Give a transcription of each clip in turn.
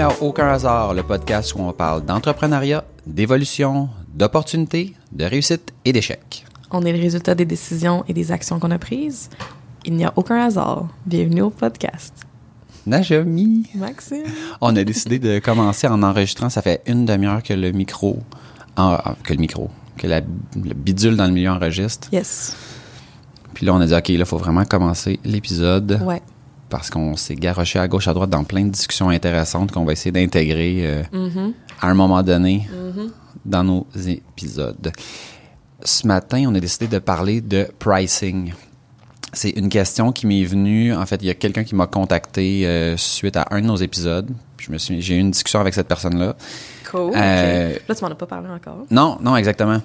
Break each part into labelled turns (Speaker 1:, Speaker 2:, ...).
Speaker 1: À Aucun hasard, le podcast où on parle d'entrepreneuriat, d'évolution, d'opportunités, de réussite et d'échecs.
Speaker 2: On est le résultat des décisions et des actions qu'on a prises. Il n'y a aucun hasard. Bienvenue au podcast.
Speaker 1: Najami,
Speaker 2: Maxime.
Speaker 1: on a décidé de commencer en enregistrant. Ça fait une demi-heure que le micro, en- que le micro, que la, le bidule dans le milieu enregistre.
Speaker 2: Yes.
Speaker 1: Puis là, on a dit, OK, là, il faut vraiment commencer l'épisode
Speaker 2: Ouais.
Speaker 1: Parce qu'on s'est garoché à gauche, à droite dans plein de discussions intéressantes qu'on va essayer d'intégrer euh,
Speaker 2: Mm-hmm.
Speaker 1: à un moment donné dans nos épisodes. Ce matin, on a décidé de parler de pricing. C'est une question qui m'est venue. En fait, il y a quelqu'un qui m'a contacté euh, suite à un de nos épisodes. Puis je me suis, j'ai eu une discussion avec cette personne-là.
Speaker 2: Cool.
Speaker 1: Euh.
Speaker 2: Là, tu m'en as pas parlé encore.
Speaker 1: Non, non, exactement.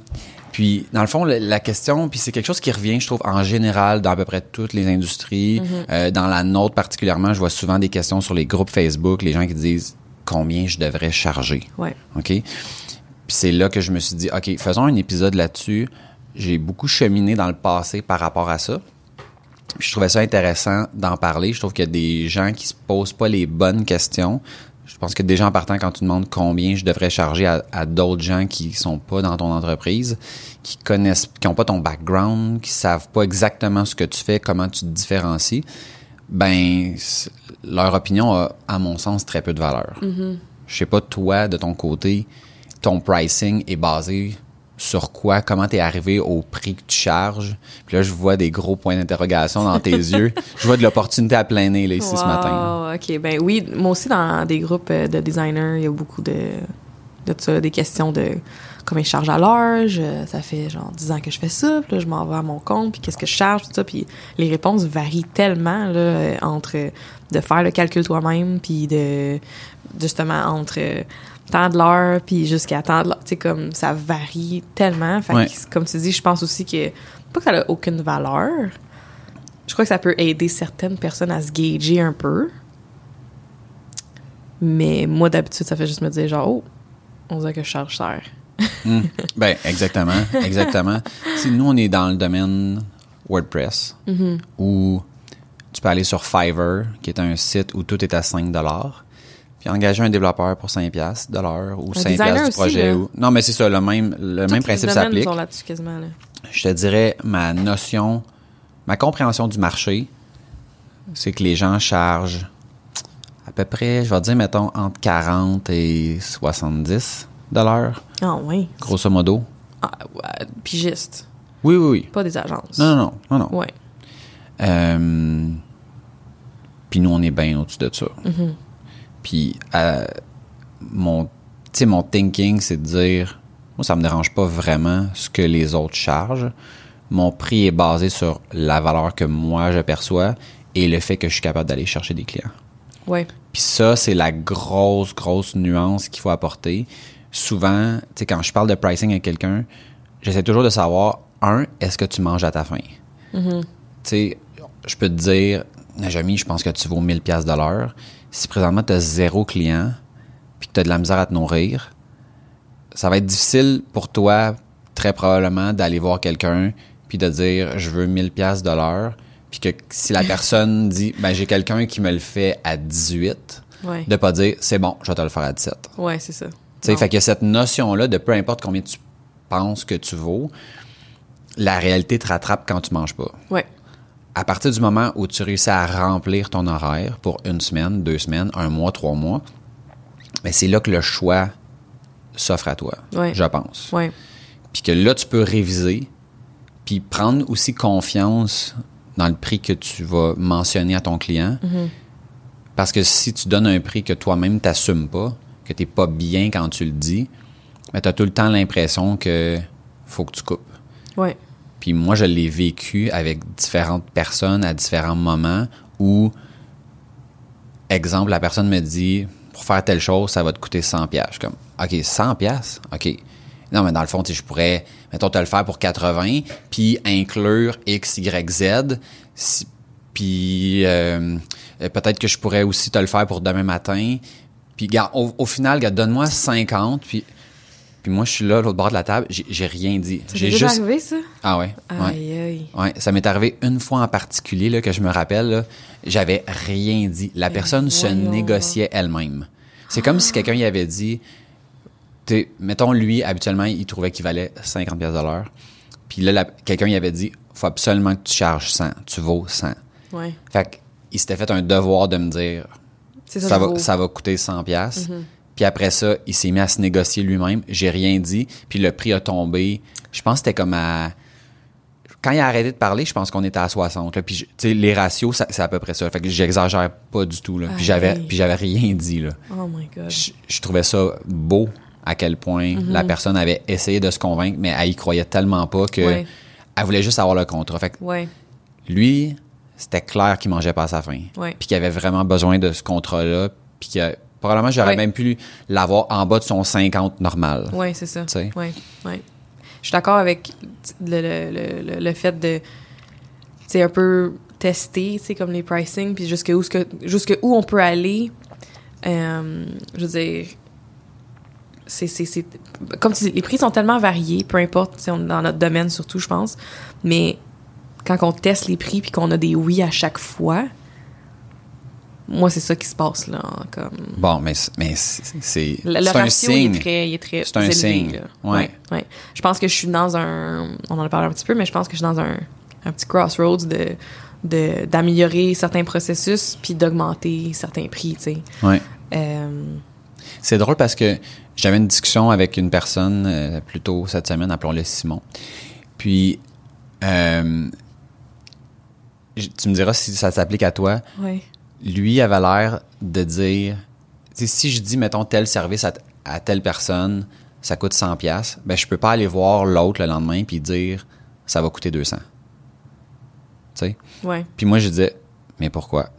Speaker 1: Puis, dans le fond, la question, puis c'est quelque chose qui revient, je trouve, en général, dans à peu près toutes les industries. Euh, dans la nôtre particulièrement, je vois souvent des questions sur les groupes Facebook, les gens qui disent combien je devrais charger.
Speaker 2: Ouais.
Speaker 1: OK? Puis c'est là que je me suis dit, OK, faisons un épisode là-dessus. J'ai beaucoup cheminé dans le passé par rapport à ça. Puis je trouvais ça intéressant d'en parler. Je trouve qu'il y a des gens qui se posent pas les bonnes questions. Je pense que déjà en partant, quand tu demandes combien je devrais charger à, à d'autres gens qui sont pas dans ton entreprise, qui connaissent, qui ont pas ton background, qui savent pas exactement ce que tu fais, comment tu te différencies, ben leur opinion a, à mon sens, très peu de valeur. Je sais pas toi de ton côté, ton pricing est basé sur quoi, comment t'es arrivé au prix que tu charges. Puis là, je vois des gros points d'interrogation dans tes yeux. Je vois de l'opportunité à plein nez là, ici ce matin.
Speaker 2: OK. Ben oui, moi aussi, dans des groupes euh, de designers, il y a beaucoup de, de ça, des questions de combien je charge à l'heure. Ça fait genre 10 ans que je fais ça. Puis là, je m'en vais à mon compte. Puis qu'est-ce que je charge, tout ça. Puis les réponses varient tellement là, euh, entre de faire le calcul toi-même, puis de justement entre temps de l'heure, puis jusqu'à temps de l'heure. Tu sais, comme ça varie tellement. Fait
Speaker 1: Ouais.
Speaker 2: que, comme tu dis, je pense aussi que pas que ça n'a aucune valeur. Je crois que ça peut aider certaines personnes à se gager un peu. Mais moi, d'habitude, ça fait juste me dire genre, oh, on dirait que je charge cher.
Speaker 1: Hmm. Ben, exactement, exactement. si nous, on est dans le domaine WordPress, où tu peux aller sur Fiverr, qui est un site où tout est à 5 puis engager un développeur pour 5 piastres de l'heure ou 5
Speaker 2: designer
Speaker 1: piastres du projet. ou... Non, mais c'est ça, le même, le même principe s'applique. Je te dirais, ma notion, ma compréhension du marché, c'est que les gens chargent à peu près, je vais dire, mettons, entre 40 et 70 de l'heure,
Speaker 2: Ah oui.
Speaker 1: grosso modo.
Speaker 2: Ah, ouais, pigiste.
Speaker 1: Oui, oui, oui.
Speaker 2: Pas des agences.
Speaker 1: Non, non, non, non, non.
Speaker 2: Ouais.
Speaker 1: Euh, puis nous, on est bien au-dessus de ça. Puis euh, mon, tu sais, mon thinking, c'est de dire, moi, ça me dérange pas vraiment ce que les autres chargent. Mon prix est basé sur la valeur que moi, je perçois et le fait que je suis capable d'aller chercher des clients.
Speaker 2: Ouais.
Speaker 1: Puis ça, c'est la grosse, grosse nuance qu'il faut apporter. Souvent, tu sais, quand je parle de pricing à quelqu'un, j'essaie toujours de savoir, un, est-ce que tu manges à ta faim? Tu sais, je peux te dire, Najami, je pense que tu vaux 1000 pièces de l'heure. Si présentement tu as zéro client, puis que tu as de la misère à te nourrir, ça va être difficile pour toi, très probablement, d'aller voir quelqu'un puis de dire, je veux 1000 pièces de l'heure, puis que si la personne dit, ben j'ai quelqu'un qui me le fait à 18,
Speaker 2: Ouais.
Speaker 1: de pas dire, c'est bon, je vais te le faire à 17.
Speaker 2: Ouais, c'est ça.
Speaker 1: Tu sais, fait que cette notion-là de peu importe combien tu penses que tu vaux, la réalité te rattrape quand tu manges pas.
Speaker 2: Ouais.
Speaker 1: À partir du moment où tu réussis à remplir ton horaire pour une semaine, deux semaines, un mois, trois mois, ben c'est là que le choix s'offre à toi,
Speaker 2: Ouais.
Speaker 1: je pense.
Speaker 2: Ouais.
Speaker 1: Puis que là, tu peux réviser, puis prendre aussi confiance dans le prix que tu vas mentionner à ton client. Parce que si tu donnes un prix que toi-même t'assumes pas, que t'es pas bien quand tu le dis, ben tu as tout le temps l'impression que faut que tu coupes.
Speaker 2: Ouais.
Speaker 1: Puis moi, je l'ai vécu avec différentes personnes à différents moments où, exemple, la personne me dit, pour faire telle chose, ça va te coûter 100 pièces. Je suis comme, OK, 100 pièces OK. Non, mais dans le fond, je pourrais, mettons, te le faire pour 80, puis inclure X, Y, Z. Puis euh, euh, peut-être que je pourrais aussi te le faire pour demain matin. Puis, au, au final, donne-moi 50, puis... Puis moi, je suis là, l'autre bord de la table, j'ai rien dit.
Speaker 2: Ça
Speaker 1: J'ai juste
Speaker 2: arrivé, ça?
Speaker 1: ah ouais. ouais.
Speaker 2: Aïe, aïe.
Speaker 1: Ouais, ça m'est arrivé une fois en particulier là, que je me rappelle. J'avais rien dit. La personne se négociait elle-même. C'est comme si quelqu'un y avait dit, mettons, lui, habituellement, il trouvait qu'il valait 50 pièces de l'heure. Puis là, quelqu'un y avait dit, faut absolument que tu charges 100. Tu vaux 100.
Speaker 2: Ouais.
Speaker 1: Fait qu'il s'était fait un devoir de me dire, ça,
Speaker 2: ça,
Speaker 1: va, ça va coûter 100 pièces. Puis après ça, il s'est mis à se négocier lui-même. J'ai rien dit. Puis le prix a tombé. Je pense que c'était comme à... Quand il a arrêté de parler, je pense qu'on était à 60. là. Puis, je- tu sais, les ratios, c'est à peu près ça. Fait que j'exagère pas du tout. Là. Puis j'avais, puis j'avais rien dit. Là.
Speaker 2: Oh my god.
Speaker 1: Je, je trouvais ça beau à quel point la
Speaker 2: Mhm.
Speaker 1: personne avait essayé de se convaincre, mais elle y croyait tellement pas que
Speaker 2: Ouais.
Speaker 1: elle voulait juste avoir le contrat. Fait que
Speaker 2: Ouais.
Speaker 1: lui, c'était clair qu'il mangeait pas à sa faim.
Speaker 2: Ouais.
Speaker 1: Puis qu'il avait vraiment besoin de ce contrat-là. Puis que probablement, j'aurais
Speaker 2: Ouais.
Speaker 1: même pu l'avoir en bas de son 50 normal.
Speaker 2: Ouais, c'est ça.
Speaker 1: Sais.
Speaker 2: Ouais. Je suis d'accord avec le, le, le, le- fait de, sais, un peu tester, tu sais, comme les pricing, puis jusque où, ce que- jusque où on peut aller. Euh, je veux dire, c'est, c'est, c'est, comme tu dis, les prix sont tellement variés, peu importe, on- dans notre domaine surtout, je pense. Mais quand on teste les prix puis qu'on a des oui à chaque fois, moi, c'est ça qui se passe, là. Comme...
Speaker 1: Bon, mais, c'est- mais c'est,
Speaker 2: Le, le
Speaker 1: c'est un
Speaker 2: ratio il
Speaker 1: signe.
Speaker 2: est très, il est très
Speaker 1: C'est un
Speaker 2: élevé,
Speaker 1: signe.
Speaker 2: là.
Speaker 1: Ouais.
Speaker 2: ouais. Je pense que je suis dans un, on en a parlé un petit peu, mais je pense que je suis dans un, un petit crossroads de, de d'améliorer certains processus puis d'augmenter certains prix, tu sais.
Speaker 1: Ouais.
Speaker 2: Euh,
Speaker 1: C'est drôle parce que j'avais une discussion avec une personne euh, plus tôt cette semaine, appelons-le Simon. Puis, euh, tu me diras si ça s'applique à toi.
Speaker 2: ouais.
Speaker 1: Lui avait l'air de dire, si je dis, mettons, tel service à, à telle personne, ça coûte 100 pièces, ben je peux pas aller voir l'autre le lendemain puis dire, ça va coûter 200. Tu sais?
Speaker 2: Ouais.
Speaker 1: Puis moi, je disais, mais pourquoi?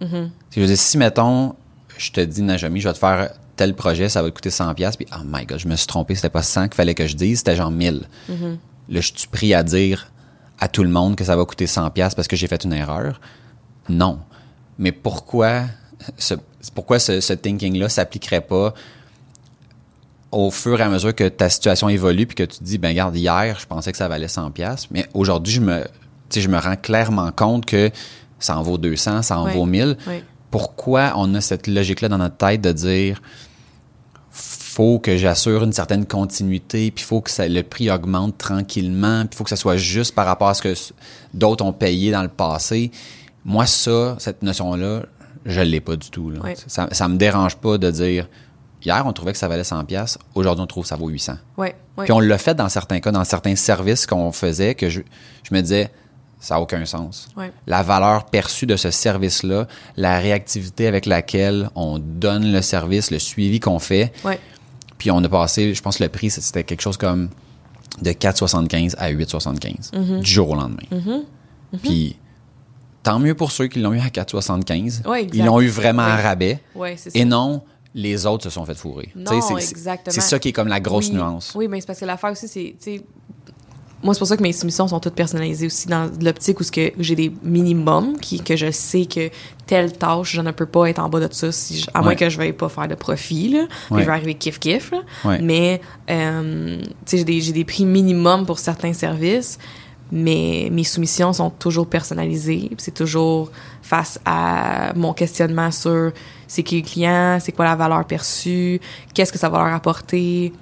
Speaker 2: Mm-hmm.
Speaker 1: Je disais, si, mettons, je te dis, Najami, je vais te faire tel projet, ça va te coûter 100 pièces puis oh my god, je me suis trompé, c'était pas 100 qu'il fallait que je dise, c'était genre 1000.
Speaker 2: Mm-hmm.
Speaker 1: Là, je suis pris à dire à tout le monde que ça va coûter 100 pièces parce que j'ai fait une erreur. Non. Mais pourquoi ce, pourquoi ce, ce thinking-là s'appliquerait pas au fur et à mesure que ta situation évolue puis que tu te dis, ben regarde, hier, je pensais que ça valait 100 pièces, mais aujourd'hui, je me, je me rends clairement compte que ça en vaut 200, ça en vaut 1000.
Speaker 2: Ouais.
Speaker 1: Pourquoi on a cette logique-là dans notre tête de dire, faut que j'assure une certaine continuité, puis faut que ça, le prix augmente tranquillement, puis faut que ça soit juste par rapport à ce que d'autres ont payé dans le passé? Moi, ça, cette notion-là, je l'ai pas du tout. Là. Ça, ça me dérange pas de dire, hier, on trouvait que ça valait 100 pièces, aujourd'hui, on trouve que ça vaut 800.
Speaker 2: Ouais. Ouais.
Speaker 1: Puis on l'a fait dans certains cas, dans certains services qu'on faisait, que je, je me disais, ça n'a aucun sens. La valeur perçue de ce service-là, la réactivité avec laquelle on donne le service, le suivi qu'on fait, puis on a passé, je pense que le prix, c'était quelque chose comme de 4,75 à 8,75
Speaker 2: Mm-hmm.
Speaker 1: du jour au lendemain. Puis tant mieux pour ceux qui l'ont eu à 4,75.
Speaker 2: Ouais, exact.
Speaker 1: Ils l'ont eu vraiment à rabais.
Speaker 2: Ouais, c'est ça.
Speaker 1: Et non, les autres se sont fait fourrer. C'est- ça qui est comme la grosse
Speaker 2: Oui.
Speaker 1: nuance.
Speaker 2: Oui, mais c'est parce que l'affaire aussi, c'est, moi, c'est pour ça que mes soumissions sont toutes personnalisées aussi dans l'optique où j'ai des minimums qui, que je sais que telle tâche, je ne peux pas être en bas de ça si je- à moins que je veuille pas faire de profit, là. Puis
Speaker 1: Ouais.
Speaker 2: je vais arriver kiff-kiff.
Speaker 1: Ouais.
Speaker 2: Mais, euh, tu sais, j'ai des, j'ai des prix minimums pour certains services, mais mes soumissions sont toujours personnalisées. C'est toujours face à mon questionnement sur c'est qui le client, c'est quoi la valeur perçue, qu'est-ce que ça va leur apporter,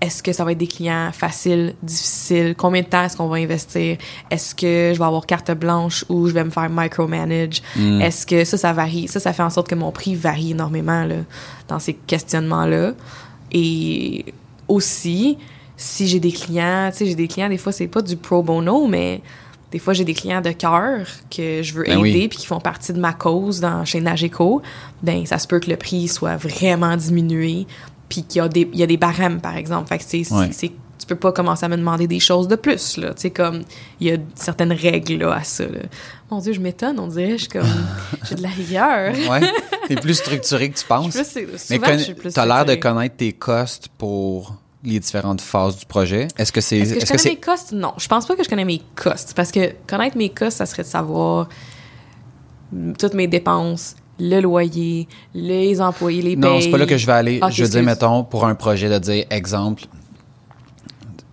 Speaker 2: est-ce que ça va être des clients faciles, difficiles, combien de temps est-ce qu'on va investir, est-ce que je vais avoir carte blanche ou je vais me faire micromanage, est-ce que ça, ça varie. Ça, ça fait en sorte que mon prix varie énormément là, dans ces questionnements-là. Et aussi, si j'ai des clients, tu sais, j'ai des clients, des fois, c'est pas du pro bono, mais des fois, j'ai des clients de cœur que je veux
Speaker 1: Ben
Speaker 2: aider
Speaker 1: oui.
Speaker 2: puis qui font partie de ma cause dans, chez Nageco. Ben, ça se peut que le prix soit vraiment diminué puis qu'il y a des, il y a des barèmes, par exemple. Fait que c'est, c'est-
Speaker 1: Ouais.
Speaker 2: c'est- tu peux pas commencer à me demander des choses de plus, là. Tu sais, comme, il y a certaines règles, là, à ça, là. Mon Dieu, je m'étonne, on dirait, je suis comme, j'ai de la rigueur.
Speaker 1: Ouais. T'es plus structuré que tu penses.
Speaker 2: Je
Speaker 1: Mais
Speaker 2: souvent, je suis plus
Speaker 1: tu as l'air de connaître tes costes pour les différentes phases du projet? Est-ce que c'est
Speaker 2: Est-ce que je connais mes costs? Non. Je pense pas que je connais mes costs. Parce que connaître mes costs, ça serait de savoir mm, toutes mes dépenses, le loyer, les employés, les
Speaker 1: Non, c'est pas là que je vais aller. Je veux dire, mettons, pour un projet, de dire, exemple,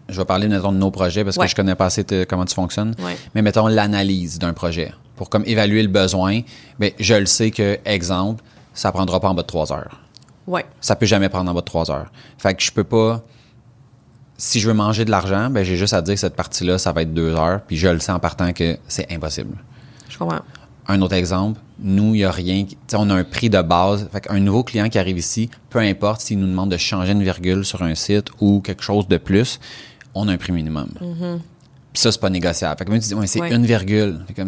Speaker 1: je vais parler, mettons, de nos projets parce
Speaker 2: Ouais.
Speaker 1: que je connais pas assez comment tu fonctionnes.
Speaker 2: Ouais.
Speaker 1: Mais mettons l'analyse d'un projet. Pour comme évaluer le besoin, ben, je le sais que, exemple, ça prendra pas en bas de trois heures.
Speaker 2: Ouais.
Speaker 1: Ça peut jamais prendre en bas de 3 heures. Fait que je peux pas. Si je veux manger de l'argent, ben j'ai juste à dire que cette partie-là, ça va être 2 heures, puis je le sens en partant que c'est impossible.
Speaker 2: Je comprends.
Speaker 1: Un autre exemple, nous, il n'y a rien. On a un prix de base. Fait qu'un nouveau client qui arrive ici, peu importe s'il nous demande de changer une virgule sur un site ou quelque chose de plus, on a un prix minimum. Puis ça, c'est pas négociable. Fait que même tu dis, ouais, c'est
Speaker 2: Ouais.
Speaker 1: une virgule. Fait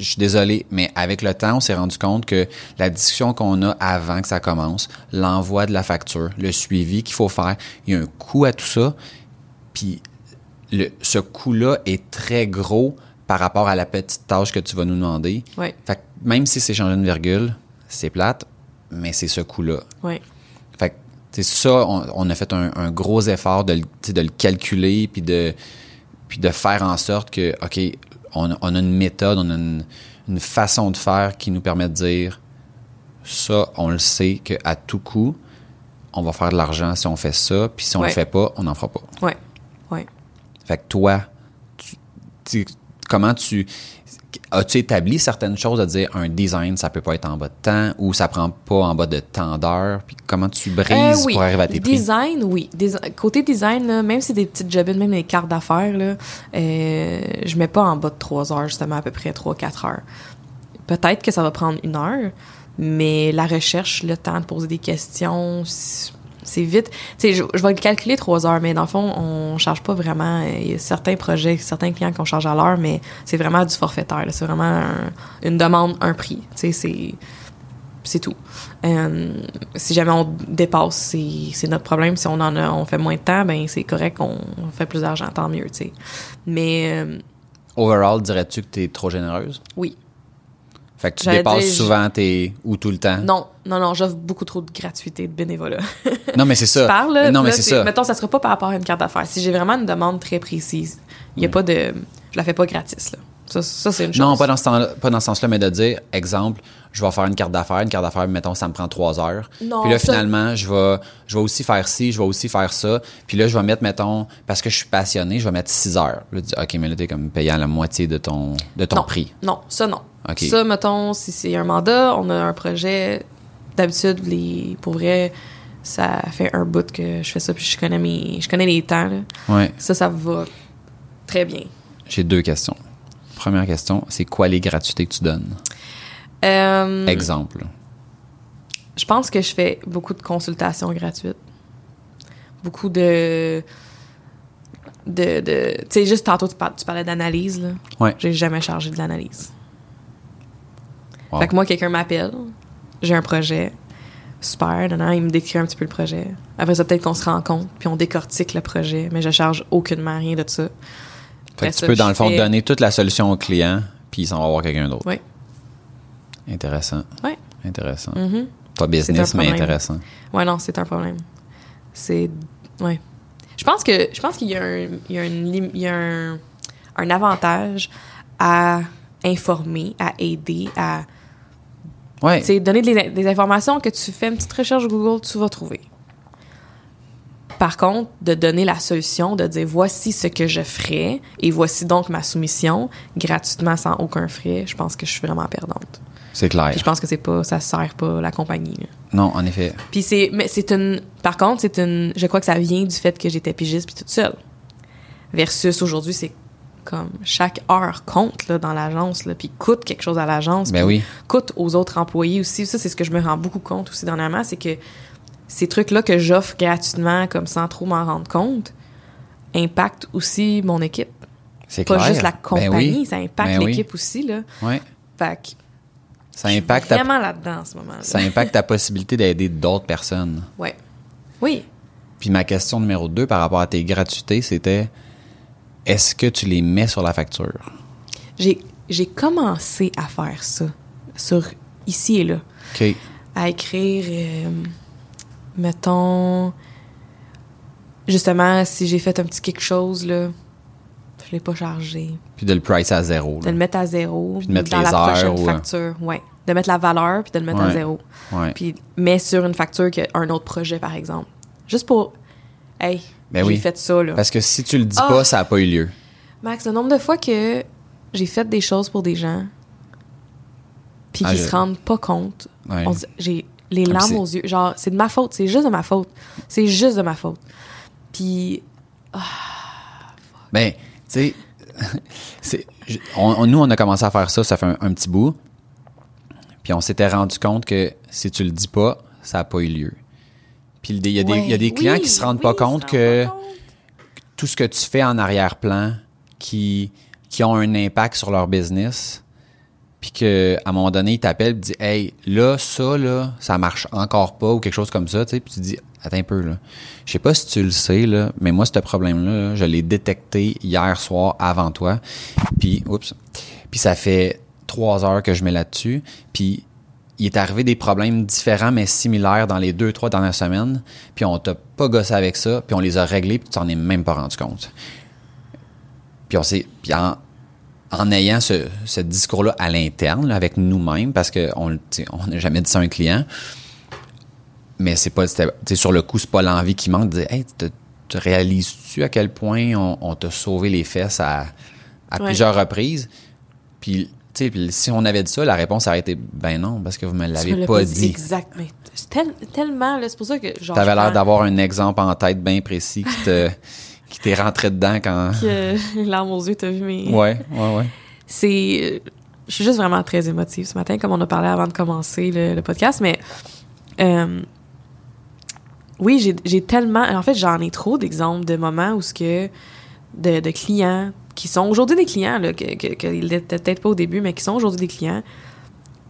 Speaker 1: je suis désolé, mais avec le temps, on s'est rendu compte que la discussion qu'on a avant que ça commence, l'envoi de la facture, le suivi qu'il faut faire, il y a un coût à tout ça. Puis le, ce coût-là est très gros par rapport à la petite tâche que tu vas nous demander.
Speaker 2: Ouais.
Speaker 1: Fait que même si c'est changer une virgule, c'est plate, mais c'est ce coût-là.
Speaker 2: Ouais.
Speaker 1: Fait que, ça, on, on a fait un, un gros effort de, de le calculer puis de, puis de faire en sorte que, OK, on, a- on a une méthode, on a une, une façon de faire qui nous permet de dire ça, on le sait qu'à tout coup, on va faire de l'argent si on fait ça, puis si on
Speaker 2: Ouais.
Speaker 1: le fait pas, on n'en fera pas.
Speaker 2: Ouais. Ouais.
Speaker 1: Fait que toi, tu, tu- comment tu. As-tu établi certaines choses à dire un design, ça peut pas être en bas de temps ou ça prend pas en bas de temps d'heure? Puis comment tu brises
Speaker 2: Euh, oui.
Speaker 1: pour arriver à tes prix?
Speaker 2: Design, oui. Côté design, là, même si c'est des petites jobines, même les cartes d'affaires, là, euh, je mets pas en bas de 3 heures, justement, à peu près 3-4 heures. Peut-être que ça va prendre une heure, mais la recherche, le temps de poser des questions, c'est vite. Tu sais, je, je vais le calculer 3 heures, mais dans le fond, on charge pas vraiment. Il y a certains projets, certains clients qu'on charge à l'heure, mais c'est vraiment du forfaitaire. C'est vraiment un- une demande, un prix. Tu sais, c'est c'est tout. Euh, si jamais on dépasse, c'est c'est notre problème. Si on en a, on fait moins de temps, ben c'est correct, on, on fait plus d'argent, tant mieux, tu sais. Mais euh,
Speaker 1: Overall, dirais-tu que tu es trop généreuse?
Speaker 2: oui,
Speaker 1: Fait que tu dépasses
Speaker 2: dire,
Speaker 1: souvent tes. ou tout le temps?
Speaker 2: non, non, non, j'offre beaucoup trop de gratuité, de bénévolat.
Speaker 1: Non, mais c'est ça.
Speaker 2: Parle,
Speaker 1: Mais non, mais c'est ça.
Speaker 2: Mettons, ça sera pas par rapport à une carte d'affaires. Si j'ai vraiment une demande très précise, il y a pas de, je la fais pas gratis là. Ça, ça c'est une chose.
Speaker 1: Non, pas dans ce temps pas dans ce sens-là, mais de dire, exemple, je vais faire une carte d'affaires, une carte d'affaires, mettons, ça me prend trois heures.
Speaker 2: Non,
Speaker 1: puis là,
Speaker 2: ça-
Speaker 1: finalement, je vais, je vais aussi faire ci, je vais aussi faire ça. Puis là, je vais mettre, mettons, parce que je suis passionné, je vais mettre six heures. Là, tu dis, OK, mais là, t'es comme payant la moitié de ton, de ton
Speaker 2: non,
Speaker 1: prix.
Speaker 2: Non, ça non. Ça, mettons, si c'est un mandat, on a un projet. D'habitude, les, pour vrai, ça fait un bout que je fais ça, puis je connais mes, je connais les temps. Là.
Speaker 1: Ouais.
Speaker 2: Ça, ça va très bien.
Speaker 1: J'ai deux questions. Première question, c'est quoi les gratuités que tu donnes?
Speaker 2: Euh,
Speaker 1: Exemple.
Speaker 2: Je pense que je fais beaucoup de consultations gratuites. Beaucoup de. de. de tu sais, juste tantôt, tu, par- tu parlais d'analyse, là.
Speaker 1: Ouais.
Speaker 2: J'ai jamais chargé de l'analyse.
Speaker 1: Wow.
Speaker 2: Fait que moi, quelqu'un m'appelle, j'ai un projet, super, il me décrit un petit peu le projet. Après ça, peut-être qu'on se rencontre, puis on décortique le projet, mais je charge aucunement rien de ça.
Speaker 1: Fait que tu
Speaker 2: ça,
Speaker 1: peux, dans le fond,
Speaker 2: fais-
Speaker 1: donner toute la solution au client, puis il s'en va voir quelqu'un d'autre.
Speaker 2: Oui.
Speaker 1: Intéressant.
Speaker 2: Ouais.
Speaker 1: Intéressant.
Speaker 2: Mhm.
Speaker 1: Pas business, mais intéressant.
Speaker 2: Ouais, non, c'est un problème. C'est. Ouais. Je pense que je pense qu'il y a un, il y a une lim- il y a un, un avantage à informer, à aider, à
Speaker 1: Ouais.
Speaker 2: sais, donner des, des informations que tu fais une petite recherche Google, tu vas trouver. Par contre, de donner la solution, de dire voici ce que je ferais et voici donc ma soumission gratuitement sans aucun frais, je pense que je suis vraiment perdante.
Speaker 1: C'est clair.
Speaker 2: Puis je pense que c'est pas, ça sert pas la compagnie. là.
Speaker 1: Non, en effet.
Speaker 2: Puis c'est, mais c'est une, par contre, c'est une, je crois que ça vient du fait que j'étais pigiste puis toute seule. Versus aujourd'hui, c'est comme chaque heure compte là, dans l'agence, là, puis coûte quelque chose à l'agence.
Speaker 1: Ben oui.
Speaker 2: Coûte aux autres employés aussi. Ça, c'est ce que je me rends beaucoup compte aussi dernièrement, c'est que ces trucs-là que j'offre gratuitement, comme sans trop m'en rendre compte, impactent aussi mon équipe.
Speaker 1: C'est
Speaker 2: Pas
Speaker 1: clair.
Speaker 2: juste la
Speaker 1: Ben
Speaker 2: compagnie,
Speaker 1: oui.
Speaker 2: ça impacte
Speaker 1: Ben oui.
Speaker 2: l'équipe aussi. Là.
Speaker 1: Ouais.
Speaker 2: Fait que
Speaker 1: Ça impacte, ta,
Speaker 2: vraiment là-dedans en ce moment.
Speaker 1: ça impacte ta possibilité d'aider d'autres personnes.
Speaker 2: Ouais. Oui.
Speaker 1: Puis ma question numéro deux par rapport à tes gratuités, c'était est-ce que tu les mets sur la facture?
Speaker 2: J'ai, j'ai commencé à faire ça, sur ici et là, à écrire, euh, mettons, justement, si j'ai fait un petit quelque chose, là, je l'ai pas chargé.
Speaker 1: Puis de le pricer à zéro.
Speaker 2: De le mettre à zéro.
Speaker 1: Puis de mettre
Speaker 2: dans
Speaker 1: les
Speaker 2: la
Speaker 1: heures
Speaker 2: prochaine
Speaker 1: euh,
Speaker 2: facture. Ouais. De mettre la valeur, puis de le mettre à zéro.
Speaker 1: Ouais.
Speaker 2: Puis, mais sur une facture qui a un autre projet, par exemple. Juste pour, hey,
Speaker 1: Ben
Speaker 2: j'ai
Speaker 1: oui.
Speaker 2: fait ça, là.
Speaker 1: Parce que si tu le dis
Speaker 2: Ah!
Speaker 1: pas, ça n'a pas eu lieu.
Speaker 2: Max, le nombre de fois que j'ai fait des choses pour des gens, puis
Speaker 1: Ah,
Speaker 2: qui
Speaker 1: je-
Speaker 2: se rendent pas compte.
Speaker 1: Ouais.
Speaker 2: J'ai Les
Speaker 1: puis
Speaker 2: larmes aux yeux. Genre, c'est de ma faute. C'est juste de ma faute. C'est juste de ma faute. Puis,
Speaker 1: Ben, tu sais, nous, on a commencé à faire ça, ça fait un, un petit bout. Puis on s'était rendu compte que si tu le dis pas, ça n'a pas eu lieu. Puis il y a des, il y a des clients qui se rendent pas compte que
Speaker 2: pas compte.
Speaker 1: tout ce que tu fais en arrière-plan qui, qui ont un impact sur leur business, puis que à un moment donné, ils t'appellent et disent Hey, là, ça, là, ça marche encore pas ou quelque chose comme ça, tu sais, puis tu dis Attends un peu, là. Je sais pas si tu le sais, là, mais moi, ce problème-là, là, je l'ai détecté hier soir avant toi. Puis, oups. Puis ça fait trois heures que je mets là-dessus. Puis il est arrivé des problèmes différents mais similaires dans les deux, trois dernières semaines. Puis on t'a pas gossé avec ça, puis on les a réglés, puis tu t'en es même pas rendu compte. Puis on s'est. Puis en, en ayant ce, ce discours-là à l'interne, là, avec nous-mêmes, parce qu'on on n'a jamais dit ça à un client, mais c'est pas. Sur le coup, c'est pas l'envie qui manque de dire Hey, te- te réalises-tu à quel point on, on t'a sauvé les fesses à, à
Speaker 2: Ouais.
Speaker 1: plusieurs reprises? Puis si on avait dit ça, la réponse aurait été ben non, parce que vous me
Speaker 2: Tu
Speaker 1: l'avez pas dit.
Speaker 2: Exact. Mais c'est tel- tellement, c'est pour ça que.
Speaker 1: T'avais
Speaker 2: je
Speaker 1: l'air d'avoir un exemple en tête bien précis qui te qui t'est rentré dedans quand.
Speaker 2: que larmes aux yeux, t'as vu mes.
Speaker 1: Ouais, ouais, ouais.
Speaker 2: c'est je suis juste vraiment très émotive ce matin comme on a parlé avant de commencer le, le podcast mais euh, oui j'ai tellement en fait j'en ai trop d'exemples de moments où ce que de, clients qui sont aujourd'hui des clients là que, que, que peut-être pas au début mais qui sont aujourd'hui des clients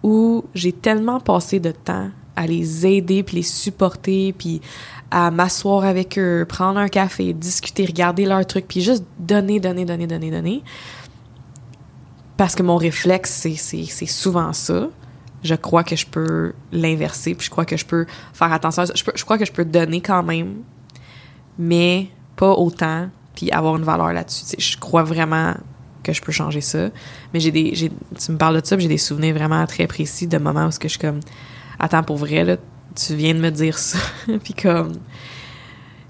Speaker 2: où j'ai tellement passé de temps à les aider puis les supporter puis à m'asseoir avec eux prendre un café discuter regarder leurs trucs puis juste donner donner donner donner donner parce que mon réflexe, c'est- souvent ça. Je crois que je peux l'inverser, puis je crois que je peux faire attention à ça. Je crois que je peux donner quand même, mais pas autant, puis avoir une valeur là-dessus. Tu sais, Je crois vraiment que je peux changer ça. Mais j'ai des. j'ai- Tu me parles de ça, puis j'ai des souvenirs vraiment très précis de moments où ce que je suis comme. Attends, pour vrai, là, tu viens de me dire ça. puis comme.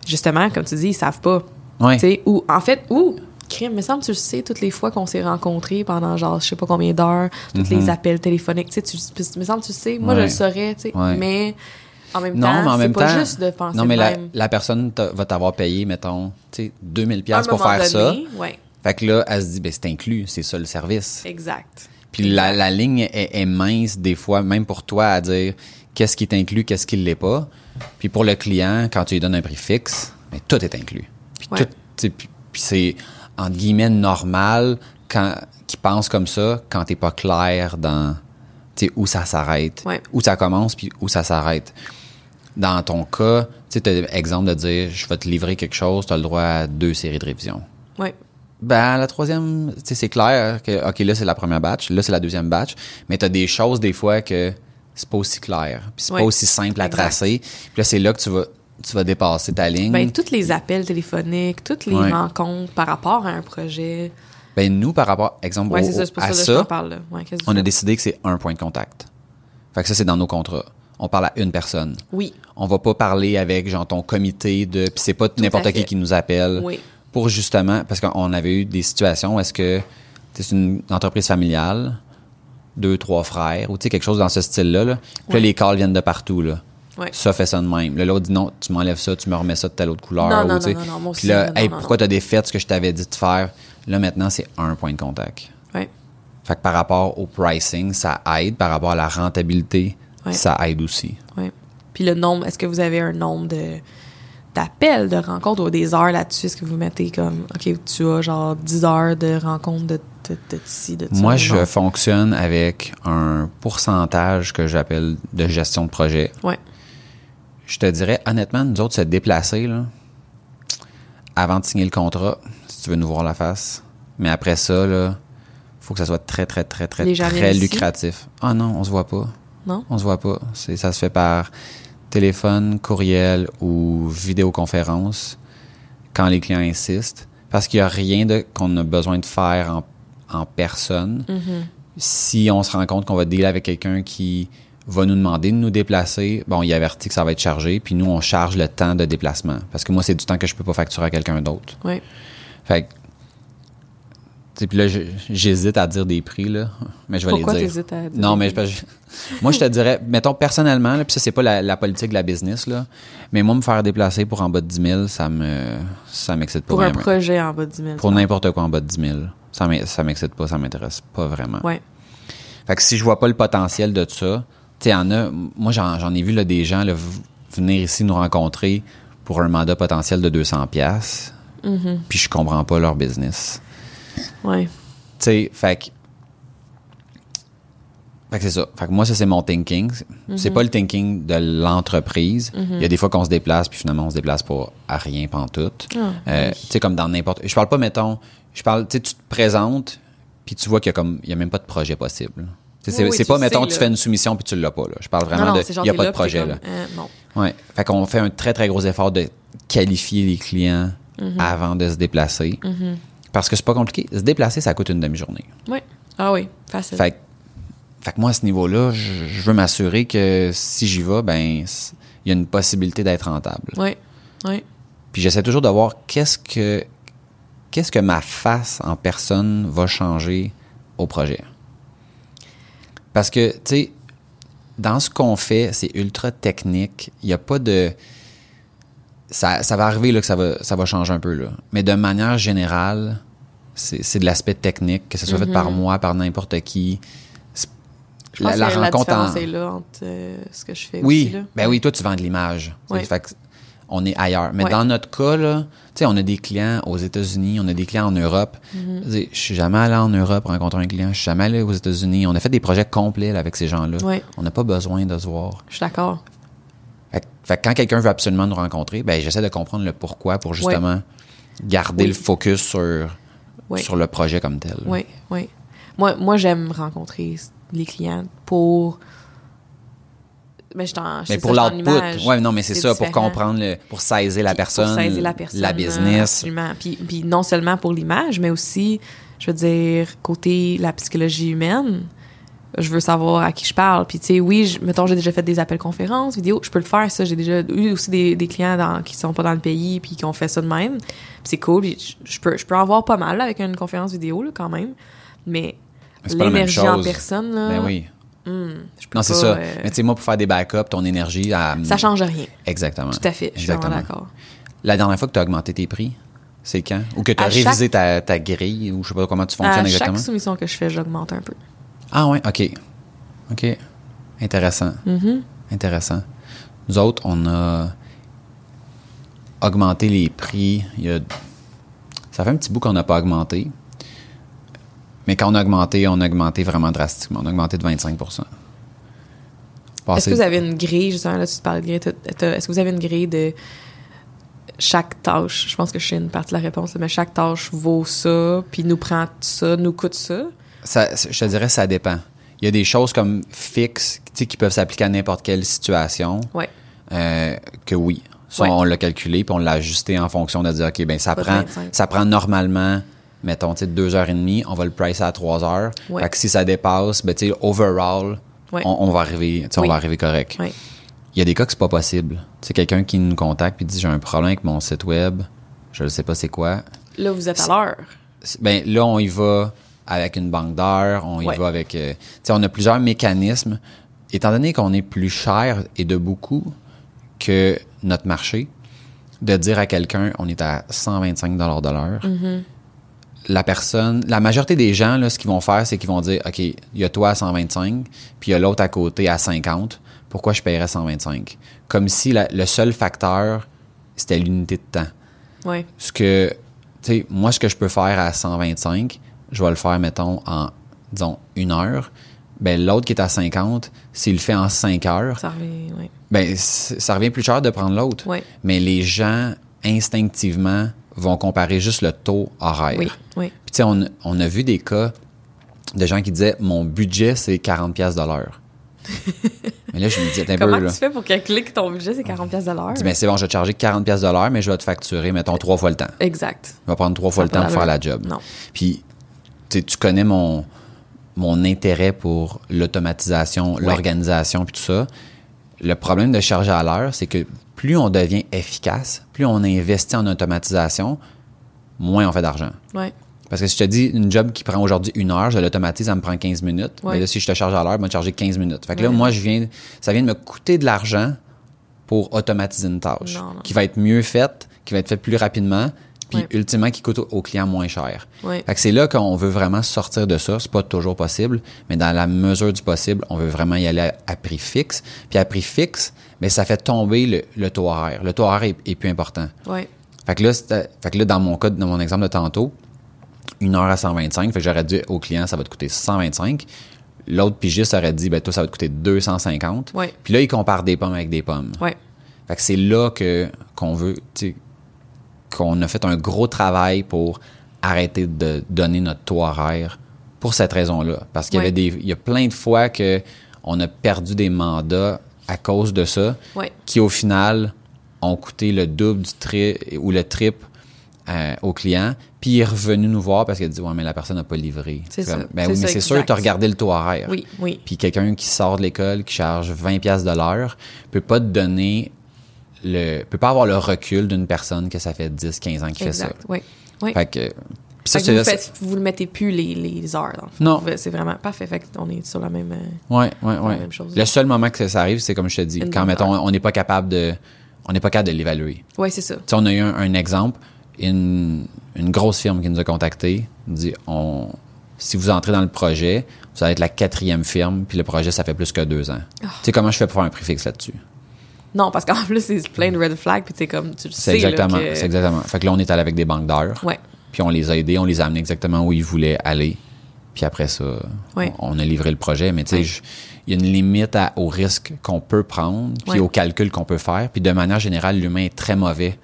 Speaker 2: Justement, comme tu dis, ils savent pas.
Speaker 1: Ouais.
Speaker 2: Ou en fait, ou crime, me semble que tu le sais toutes les fois qu'on s'est rencontrés pendant genre je sais pas combien d'heures, tous les appels téléphoniques, tu sais, me semble que tu le sais. Moi je le saurais, tu sais,
Speaker 1: Ouais.
Speaker 2: mais en même
Speaker 1: Non,
Speaker 2: temps,
Speaker 1: mais en même
Speaker 2: pas
Speaker 1: temps.
Speaker 2: juste de penser
Speaker 1: non, mais la, la personne va t'avoir payé, mettons, tu sais, 2000
Speaker 2: À un
Speaker 1: pièces pour faire ça.
Speaker 2: Ouais,
Speaker 1: Fait que là, elle se dit, ben c'est inclus, c'est ça le service.
Speaker 2: exact.
Speaker 1: Puis la, la ligne est, est mince des fois, même pour toi, à dire qu'est-ce qui est inclus, qu'est-ce qui ne l'est pas. Puis pour le client, quand tu lui donnes un prix fixe, mais tout est inclus. Puis
Speaker 2: Ouais.
Speaker 1: puis, puis c'est entre guillemets normal quand qui pense comme ça quand t'es pas clair dans où ça s'arrête,
Speaker 2: Ouais.
Speaker 1: où ça commence puis où ça s'arrête. Dans ton cas, tu sais, as exemple de dire je vais te livrer quelque chose, tu as le droit à deux séries de révision.
Speaker 2: Ouais.
Speaker 1: Ben, la troisième, tu sais, c'est clair que, OK, là, c'est la première batch, là, c'est la deuxième batch, mais t'as des choses, des fois, que c'est pas aussi clair, puis c'est pas aussi simple à
Speaker 2: Exact.
Speaker 1: tracer. Puis là, c'est là que tu vas, tu vas dépasser ta ligne.
Speaker 2: Ben, tous les appels téléphoniques, toutes les rencontres par rapport à un projet.
Speaker 1: Ben, nous, par rapport, exemple,
Speaker 2: Ouais,
Speaker 1: au-
Speaker 2: ça,
Speaker 1: à
Speaker 2: ça parle. Ouais,
Speaker 1: on
Speaker 2: tu
Speaker 1: a décidé que c'est un point de contact. Fait que ça, c'est dans nos contrats. On parle à une personne.
Speaker 2: Oui,
Speaker 1: On va pas parler avec, genre, ton comité de, puis c'est pas n'importe qui qui nous appelle.
Speaker 2: oui.
Speaker 1: pour justement, parce qu'on avait eu des situations où est-ce que c'est une entreprise familiale, deux, trois frères, ou tu sais, quelque chose dans ce style-là. Là. Puis là,
Speaker 2: Ouais.
Speaker 1: les calls viennent de partout. Là.
Speaker 2: Ouais.
Speaker 1: Ça fait ça de même. Là, l'autre dit non, tu m'enlèves ça, tu me remets ça de telle autre couleur.
Speaker 2: Non,
Speaker 1: ou,
Speaker 2: non, non, non, non, moi
Speaker 1: Puis
Speaker 2: aussi,
Speaker 1: là,
Speaker 2: non,
Speaker 1: hey,
Speaker 2: non,
Speaker 1: pourquoi t'as défait ce que je t'avais dit de faire? Là, maintenant, c'est un point de contact.
Speaker 2: Ouais.
Speaker 1: Fait que par rapport au pricing, ça aide. Par rapport à la rentabilité,
Speaker 2: Ouais.
Speaker 1: ça aide aussi.
Speaker 2: Ouais. Puis le nombre, est-ce que vous avez un nombre de d'appels, de rencontres ou des heures là-dessus? Est-ce que vous mettez comme, OK, tu as genre 10 heures de rencontres de, de, de ci, de ça?
Speaker 1: Moi, je
Speaker 2: non?
Speaker 1: fonctionne avec un pourcentage que j'appelle de gestion de projet.
Speaker 2: Ouais.
Speaker 1: Je te dirais, honnêtement, nous autres, se déplacer, là, avant de signer le contrat, si tu veux nous voir la face. Mais après ça, là, faut que ça soit très, très, très, très,
Speaker 2: Les
Speaker 1: très lucratif. Ah non, on se voit pas.
Speaker 2: Non?
Speaker 1: On se voit pas. C'est, ça se fait par téléphone, courriel ou vidéoconférence quand les clients insistent. Parce qu'il n'y a rien de, qu'on a besoin de faire en, en personne.
Speaker 2: Mm-hmm.
Speaker 1: Si on se rend compte qu'on va dealer avec quelqu'un qui va nous demander de nous déplacer, bon, il avertit que ça va être chargé, puis nous, on charge le temps de déplacement. Parce que moi, c'est du temps que je peux pas facturer à quelqu'un d'autre. Fait que puis là, j'hésite à dire des prix, là. Mais je vais
Speaker 2: Pourquoi
Speaker 1: les dire.
Speaker 2: t'hésites à dire
Speaker 1: Non, mais je- moi, je te dirais, mettons personnellement, là, puis ça, c'est pas la, la politique de la business, là. Mais moi, me faire déplacer pour en bas de 10 000, ça me, ça m'excite pas
Speaker 2: Pour un projet en bas de 10 000.
Speaker 1: Pour n'importe quoi en bas de 10 000. Ça m'ex- ça m'excite pas, ça m'intéresse pas vraiment.
Speaker 2: Ouais.
Speaker 1: Fait que si je vois pas le potentiel de ça, tu sais, en a, moi, j'en, ai vu, là, des gens, là, venir ici nous rencontrer pour un mandat potentiel de 200 pièces
Speaker 2: Mm-hmm.
Speaker 1: puis je comprends pas leur business.
Speaker 2: Ouais.
Speaker 1: Tu sais, fait que. Fait que c'est ça. Fait que moi, ça, c'est mon thinking. C'est pas le thinking de l'entreprise. Il y a des fois qu'on se déplace, puis finalement, on se déplace pas à rien pantoute.
Speaker 2: Ah,
Speaker 1: Euh,
Speaker 2: oui.
Speaker 1: Tu sais, comme dans n'importe. Je parle pas, mettons. Je parle, tu sais, tu te présentes, puis tu vois qu'il y a comme. Il y a même pas de projet possible. Tu sais, C'est
Speaker 2: Oui,
Speaker 1: c'est pas, mettons,
Speaker 2: sais,
Speaker 1: tu
Speaker 2: là.
Speaker 1: fais une soumission, puis tu l'as pas. Là. Je parle vraiment
Speaker 2: non, non,
Speaker 1: de. Il y a pas de
Speaker 2: là,
Speaker 1: projet, là.
Speaker 2: comme, euh, non.
Speaker 1: Ouais. Fait qu'on fait un très, très gros effort de qualifier les clients avant de se déplacer. Parce que c'est pas compliqué. Se déplacer, ça coûte une demi-journée.
Speaker 2: Ouais. Ah oui, facile.
Speaker 1: Fait, que- fait que moi, à ce niveau-là, je, je veux m'assurer que si j'y vais, ben, il y a une possibilité d'être rentable.
Speaker 2: Ouais. Ouais.
Speaker 1: Puis j'essaie toujours de voir qu'est-ce que qu'est-ce que ma face en personne va changer au projet. Parce que, tu sais, dans ce qu'on fait, c'est ultra technique. Il n'y a pas de... Ça, ça va arriver là, que ça va, ça va changer un peu. Là. Mais de manière générale, c'est de l'aspect technique, que ce soit fait par moi, par n'importe qui.
Speaker 2: Je pense
Speaker 1: La, la
Speaker 2: que
Speaker 1: rencontre
Speaker 2: la
Speaker 1: en...
Speaker 2: différence est là entre euh, ce que je fais
Speaker 1: Oui,
Speaker 2: aussi. Là.
Speaker 1: ben oui, toi, tu vends de l'image. Fait que on est ailleurs. Mais dans notre cas, là, tu sais, on a des clients aux États-Unis, on a des clients en Europe.
Speaker 2: Mm-hmm.
Speaker 1: Je veux dire, Je suis jamais allé en Europe rencontrer un client, je suis jamais allé aux États-Unis. On a fait des projets complets là, avec ces gens-là. On n'a pas besoin de se voir.
Speaker 2: Je suis d'accord.
Speaker 1: Fait, que- quand quelqu'un veut absolument nous rencontrer, ben j'essaie de comprendre le pourquoi pour justement garder
Speaker 2: Oui.
Speaker 1: le focus sur,
Speaker 2: Ouais.
Speaker 1: sur le projet comme tel.
Speaker 2: Oui, oui. Moi, moi j'aime rencontrer les clients pour. Mais je
Speaker 1: Mais pour l'output, ouais, non, mais c'est ça, pour
Speaker 2: différent.
Speaker 1: comprendre, le, pour saisir la personne,
Speaker 2: Pour saisir la personne.
Speaker 1: la business.
Speaker 2: Absolument. Puis, puis non seulement pour l'image, mais aussi, je veux dire, côté la psychologie humaine, je veux savoir à qui je parle. Puis, tu sais, oui, je- mettons, j'ai déjà fait des appels conférences, vidéo, je peux le faire, ça. J'ai déjà eu aussi des, des clients dans, qui sont pas dans le pays, puis qui ont fait ça de même. Puis c'est cool. Puis je, je peux, je peux en voir pas mal là, avec une conférence vidéo, là, quand même. Mais
Speaker 1: même
Speaker 2: l'énergie en personne, là,
Speaker 1: Ben oui.
Speaker 2: je peux
Speaker 1: Non, c'est ça.
Speaker 2: euh,
Speaker 1: Mais tu sais, moi, pour faire des backups, ton énergie, elle-
Speaker 2: ça change rien.
Speaker 1: Exactement.
Speaker 2: Tout à fait. Je suis d'accord.
Speaker 1: La dernière fois que tu as augmenté tes prix, c'est quand? Ou que tu as
Speaker 2: À
Speaker 1: révisé ta, ta grille, ou je sais pas comment tu fonctionnes
Speaker 2: À
Speaker 1: exactement?
Speaker 2: chaque soumission que je fais, j'augmente un peu.
Speaker 1: Ah ouais, OK. OK. Intéressant.
Speaker 2: Mm-hmm.
Speaker 1: Intéressant. Nous autres, on a augmenté les prix. Il y a... Ça fait un petit bout qu'on n'a pas augmenté. Mais quand on a augmenté, on a augmenté vraiment drastiquement. On a augmenté de 25%
Speaker 2: Est-ce que vous avez une grille, justement, là, tu te parlais de grille, est-ce que vous avez une grille de chaque tâche? Je pense que je sais une partie de la réponse, mais chaque tâche vaut ça, puis nous prend ça, nous coûte ça.
Speaker 1: Ça, je te dirais, ça dépend. Il y a des choses comme fixes qui peuvent s'appliquer à n'importe quelle situation.
Speaker 2: Ouais.
Speaker 1: Euh, que oui. Ça,
Speaker 2: Ouais.
Speaker 1: on l'a calculé puis on l'a ajusté en fonction de dire, OK, ben ça
Speaker 2: Pas
Speaker 1: prend,
Speaker 2: 25.
Speaker 1: ça prend normalement, mettons, tu sais, deux heures et demie, on va le pricer à trois heures.
Speaker 2: Ouais.
Speaker 1: Fait que si ça dépasse, ben, tu sais, overall,
Speaker 2: Ouais.
Speaker 1: on, on va arriver, tu sais,
Speaker 2: Oui.
Speaker 1: on va arriver correct. Il y a des cas que c'est pas possible. C'est quelqu'un qui nous contacte puis dit, j'ai un problème avec mon site web, je ne sais pas c'est quoi.
Speaker 2: Là, vous êtes à l'heure.
Speaker 1: Ben, là, on y va avec une banque d'heures, on y
Speaker 2: Ouais.
Speaker 1: va avec... euh, tu sais, on a plusieurs mécanismes. Étant donné qu'on est plus cher et de beaucoup que notre marché, de dire à quelqu'un, on est à 125 de l'heure, la personne, la majorité des gens, là, ce qu'ils vont faire, c'est qu'ils vont dire, OK, il y a toi à 125, puis il y a l'autre à côté à 50. Pourquoi je paierais 125? Comme si la- le seul facteur, c'était l'unité de temps
Speaker 2: Ouais.
Speaker 1: ce que, tu sais, moi, ce que je peux faire à 125, je vais le faire, mettons, en, disons, une heure. Ben, l'autre qui est à 50, s'il le fait en 5 heures,
Speaker 2: Ça revient, ouais.
Speaker 1: ben, ça revient plus cher de prendre l'autre.
Speaker 2: Ouais.
Speaker 1: Mais les gens, instinctivement, vont comparer juste le taux horaire.
Speaker 2: Oui, oui.
Speaker 1: Puis, tu sais, on, on a vu des cas de gens qui disaient, mon budget, c'est 40 pièces de l'heure. mais là, je me dis, un
Speaker 2: Comment
Speaker 1: peu, là.
Speaker 2: tu fais pour calculer que ton budget, c'est 40$ pièces de l'heure?
Speaker 1: Je dis, ben, c'est bon, je vais te charger 40 pièces de l'heure, mais je vais te facturer, mettons, trois fois le temps.
Speaker 2: Exact.
Speaker 1: Il va prendre trois fois
Speaker 2: Ça
Speaker 1: le temps pour faire la job.
Speaker 2: Non.
Speaker 1: Puis, tu connais mon, mon intérêt pour l'automatisation, l'organisation, puis tout ça. Le problème de charger à l'heure, c'est que plus on devient efficace, plus on investit en automatisation, moins on fait d'argent.
Speaker 2: Ouais.
Speaker 1: Parce que si je te dis une job qui prend aujourd'hui une heure, je l'automatise, ça me prend 15 minutes.
Speaker 2: Ouais.
Speaker 1: Mais là, si je te charge à l'heure, je vais te charger 15 minutes. Fait que là,
Speaker 2: Ouais.
Speaker 1: moi, je viens, ça vient de me coûter de l'argent pour automatiser une tâche
Speaker 2: Non, non.
Speaker 1: qui va être mieux faite, qui va être faite plus rapidement, puis
Speaker 2: Ouais.
Speaker 1: ultimement qui coûte au, client moins cher.
Speaker 2: Ouais.
Speaker 1: Fait que c'est là qu'on veut vraiment sortir de ça. C'est pas toujours possible, mais dans la mesure du possible, on veut vraiment y aller à, à prix fixe. Puis à prix fixe, mais ça fait tomber le, le taux horaire. Le taux horaire est, est plus important.
Speaker 2: Ouais.
Speaker 1: Fait que là, fait que là, dans mon cas, dans mon exemple de tantôt, une heure à 125, fait que j'aurais dit au client, ça va te coûter 125. L'autre pigiste aurait dit, ben toi, ça va te coûter 250.
Speaker 2: Ouais.
Speaker 1: Puis là, il compare des pommes avec des pommes.
Speaker 2: Ouais.
Speaker 1: Fait que c'est là que qu'on veut, qu'on a fait un gros travail pour arrêter de donner notre taux horaire pour cette raison-là. Parce qu'il y avait des, il y a plein de fois que on a perdu des mandats à cause de ça,
Speaker 2: Ouais.
Speaker 1: qui au final ont coûté le double du tri ou le triple euh, au client, puis il est revenu nous voir parce qu'il a dit ouais mais la personne n'a pas livré.
Speaker 2: C'est ça.
Speaker 1: Ben oui mais c'est sûr tu as regardé le taux horaire.
Speaker 2: Oui, oui.
Speaker 1: Puis quelqu'un qui sort de l'école, qui charge 20 pièces de l'heure, peut pas te donner le peut pas avoir le recul d'une personne que ça fait 10 15 ans qu'il fait ça.
Speaker 2: Oui. Oui.
Speaker 1: Fait que ça
Speaker 2: Fait que vous,
Speaker 1: là,
Speaker 2: faites, vous le mettez plus les, les heures, dans le fond.
Speaker 1: Non.
Speaker 2: C'est vraiment parfait. Fait qu'on est sur la même. euh,
Speaker 1: Ouais, ouais, ouais.
Speaker 2: même chose.
Speaker 1: Le seul moment que ça arrive, c'est comme je te dis,
Speaker 2: Une
Speaker 1: quand mettons
Speaker 2: heure.
Speaker 1: on n'est pas capable de on n'est pas capable de l'évaluer.
Speaker 2: Ouais, c'est ça.
Speaker 1: Tu sais, on a eu un, un exemple, une, une grosse firme qui nous a contactés, dit on, si vous entrez dans le projet, vous allez être la quatrième firme, puis le projet, ça fait plus que deux ans.
Speaker 2: Ah.
Speaker 1: Tu sais comment je fais pour faire un prix fixe là-dessus?
Speaker 2: Non, parce qu'en plus, c'est plein de red flags, puis t'es comme, tu le
Speaker 1: C'est
Speaker 2: sais.
Speaker 1: exactement,
Speaker 2: que-
Speaker 1: c'est exactement. Fait que là, on est allé avec des banques d'heures,
Speaker 2: Ouais.
Speaker 1: puis on les a aidés, on les a amenés exactement où ils voulaient aller, puis après ça,
Speaker 2: Ouais.
Speaker 1: on, a livré le projet, mais tu sais,
Speaker 2: Ouais.
Speaker 1: il y a une limite à- au risque qu'on peut prendre, puis au calcul qu'on peut faire, puis de manière générale, l'humain est très mauvais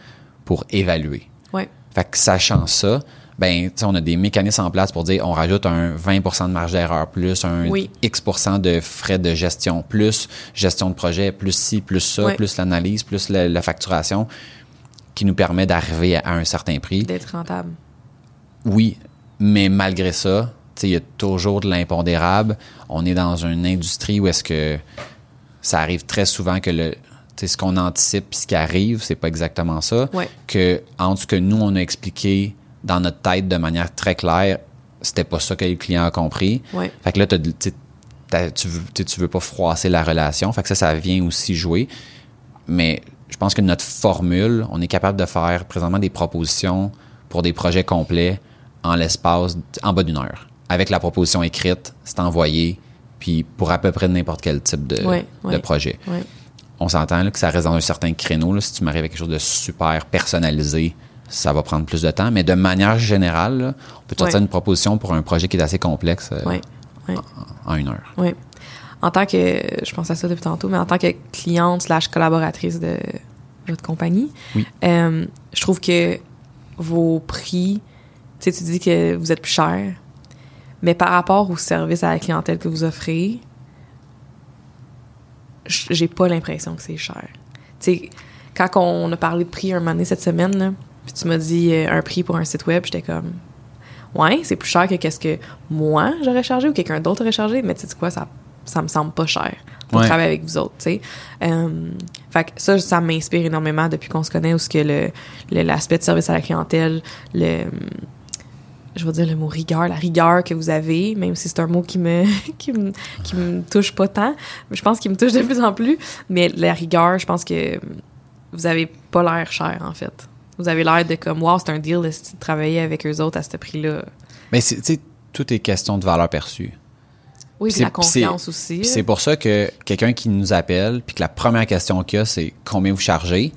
Speaker 1: pour évaluer.
Speaker 2: Ouais.
Speaker 1: Fait que sachant ça, ben, on a des mécanismes en place pour dire on rajoute un 20% de marge d'erreur, plus un
Speaker 2: Oui.
Speaker 1: X de frais de gestion, plus gestion de projet, plus ci, plus ça, plus l'analyse, plus la, la facturation, qui nous permet d'arriver à un certain prix.
Speaker 2: D'être rentable.
Speaker 1: Oui, mais malgré ça, tu sais, il y a toujours de l'impondérable. On est dans une industrie où est-ce que ça arrive très souvent que le ce qu'on anticipe ce qui arrive, c'est pas exactement ça. Que entre ce que nous on a expliqué dans notre tête de manière très claire, c'était pas ça que le client a compris.
Speaker 2: Ouais.
Speaker 1: Fait que là, t'as tu sais, t'as- tu veux, tu veux pas froisser la relation. Fait que ça, ça vient aussi jouer. Mais je pense que notre formule, on est capable de faire présentement des propositions pour des projets complets en l'espace, en bas d'une heure. Avec la proposition écrite, c'est envoyé, puis pour à peu près n'importe quel type de,
Speaker 2: Ouais,
Speaker 1: de
Speaker 2: ouais.
Speaker 1: projet. On s'entend là, que ça reste dans un certain créneau. là. si tu m'arrives avec quelque chose de super personnalisé, ça va prendre plus de temps. Mais de manière générale, là, on peut sortir
Speaker 2: Ouais.
Speaker 1: une proposition pour un projet qui est assez complexe euh,
Speaker 2: Ouais. Ouais.
Speaker 1: en une heure.
Speaker 2: Oui. En tant que, je pense à ça depuis tantôt, mais en tant que cliente slash collaboratrice de votre compagnie,
Speaker 1: Oui.
Speaker 2: euh, je trouve que vos prix, tu sais, tu dis que vous êtes plus cher, mais par rapport au service à la clientèle que vous offrez, j'ai pas l'impression que c'est cher. Tu sais, quand on a parlé de prix un moment donné cette semaine, là, puis tu m'as dit euh, un prix pour un site web, j'étais comme, ouais, c'est plus cher que qu'est-ce que moi j'aurais chargé ou quelqu'un d'autre aurait chargé, mais tu sais quoi, ça, ça me semble pas cher pour
Speaker 1: Ouais.
Speaker 2: travailler avec vous autres, tu sais. Euh, fait que ça, ça m'inspire énormément depuis qu'on se connaît, où ce que le, l'aspect de service à la clientèle, le, je vais dire le mot rigueur, la rigueur que vous avez, même si c'est un mot qui me, qui me, qui me touche pas tant, mais je pense qu'il me touche de plus en plus, mais la rigueur, je pense que vous avez pas l'air cher, en fait. Vous avez l'air de comme, wow, c'est un deal de travailler avec eux autres à ce prix-là.
Speaker 1: Mais tu sais, tout est question de valeur perçue.
Speaker 2: Oui,
Speaker 1: Puis
Speaker 2: la confiance aussi.
Speaker 1: C'est pour ça que quelqu'un qui nous appelle, puis que la première question qu'il y a, c'est combien vous chargez?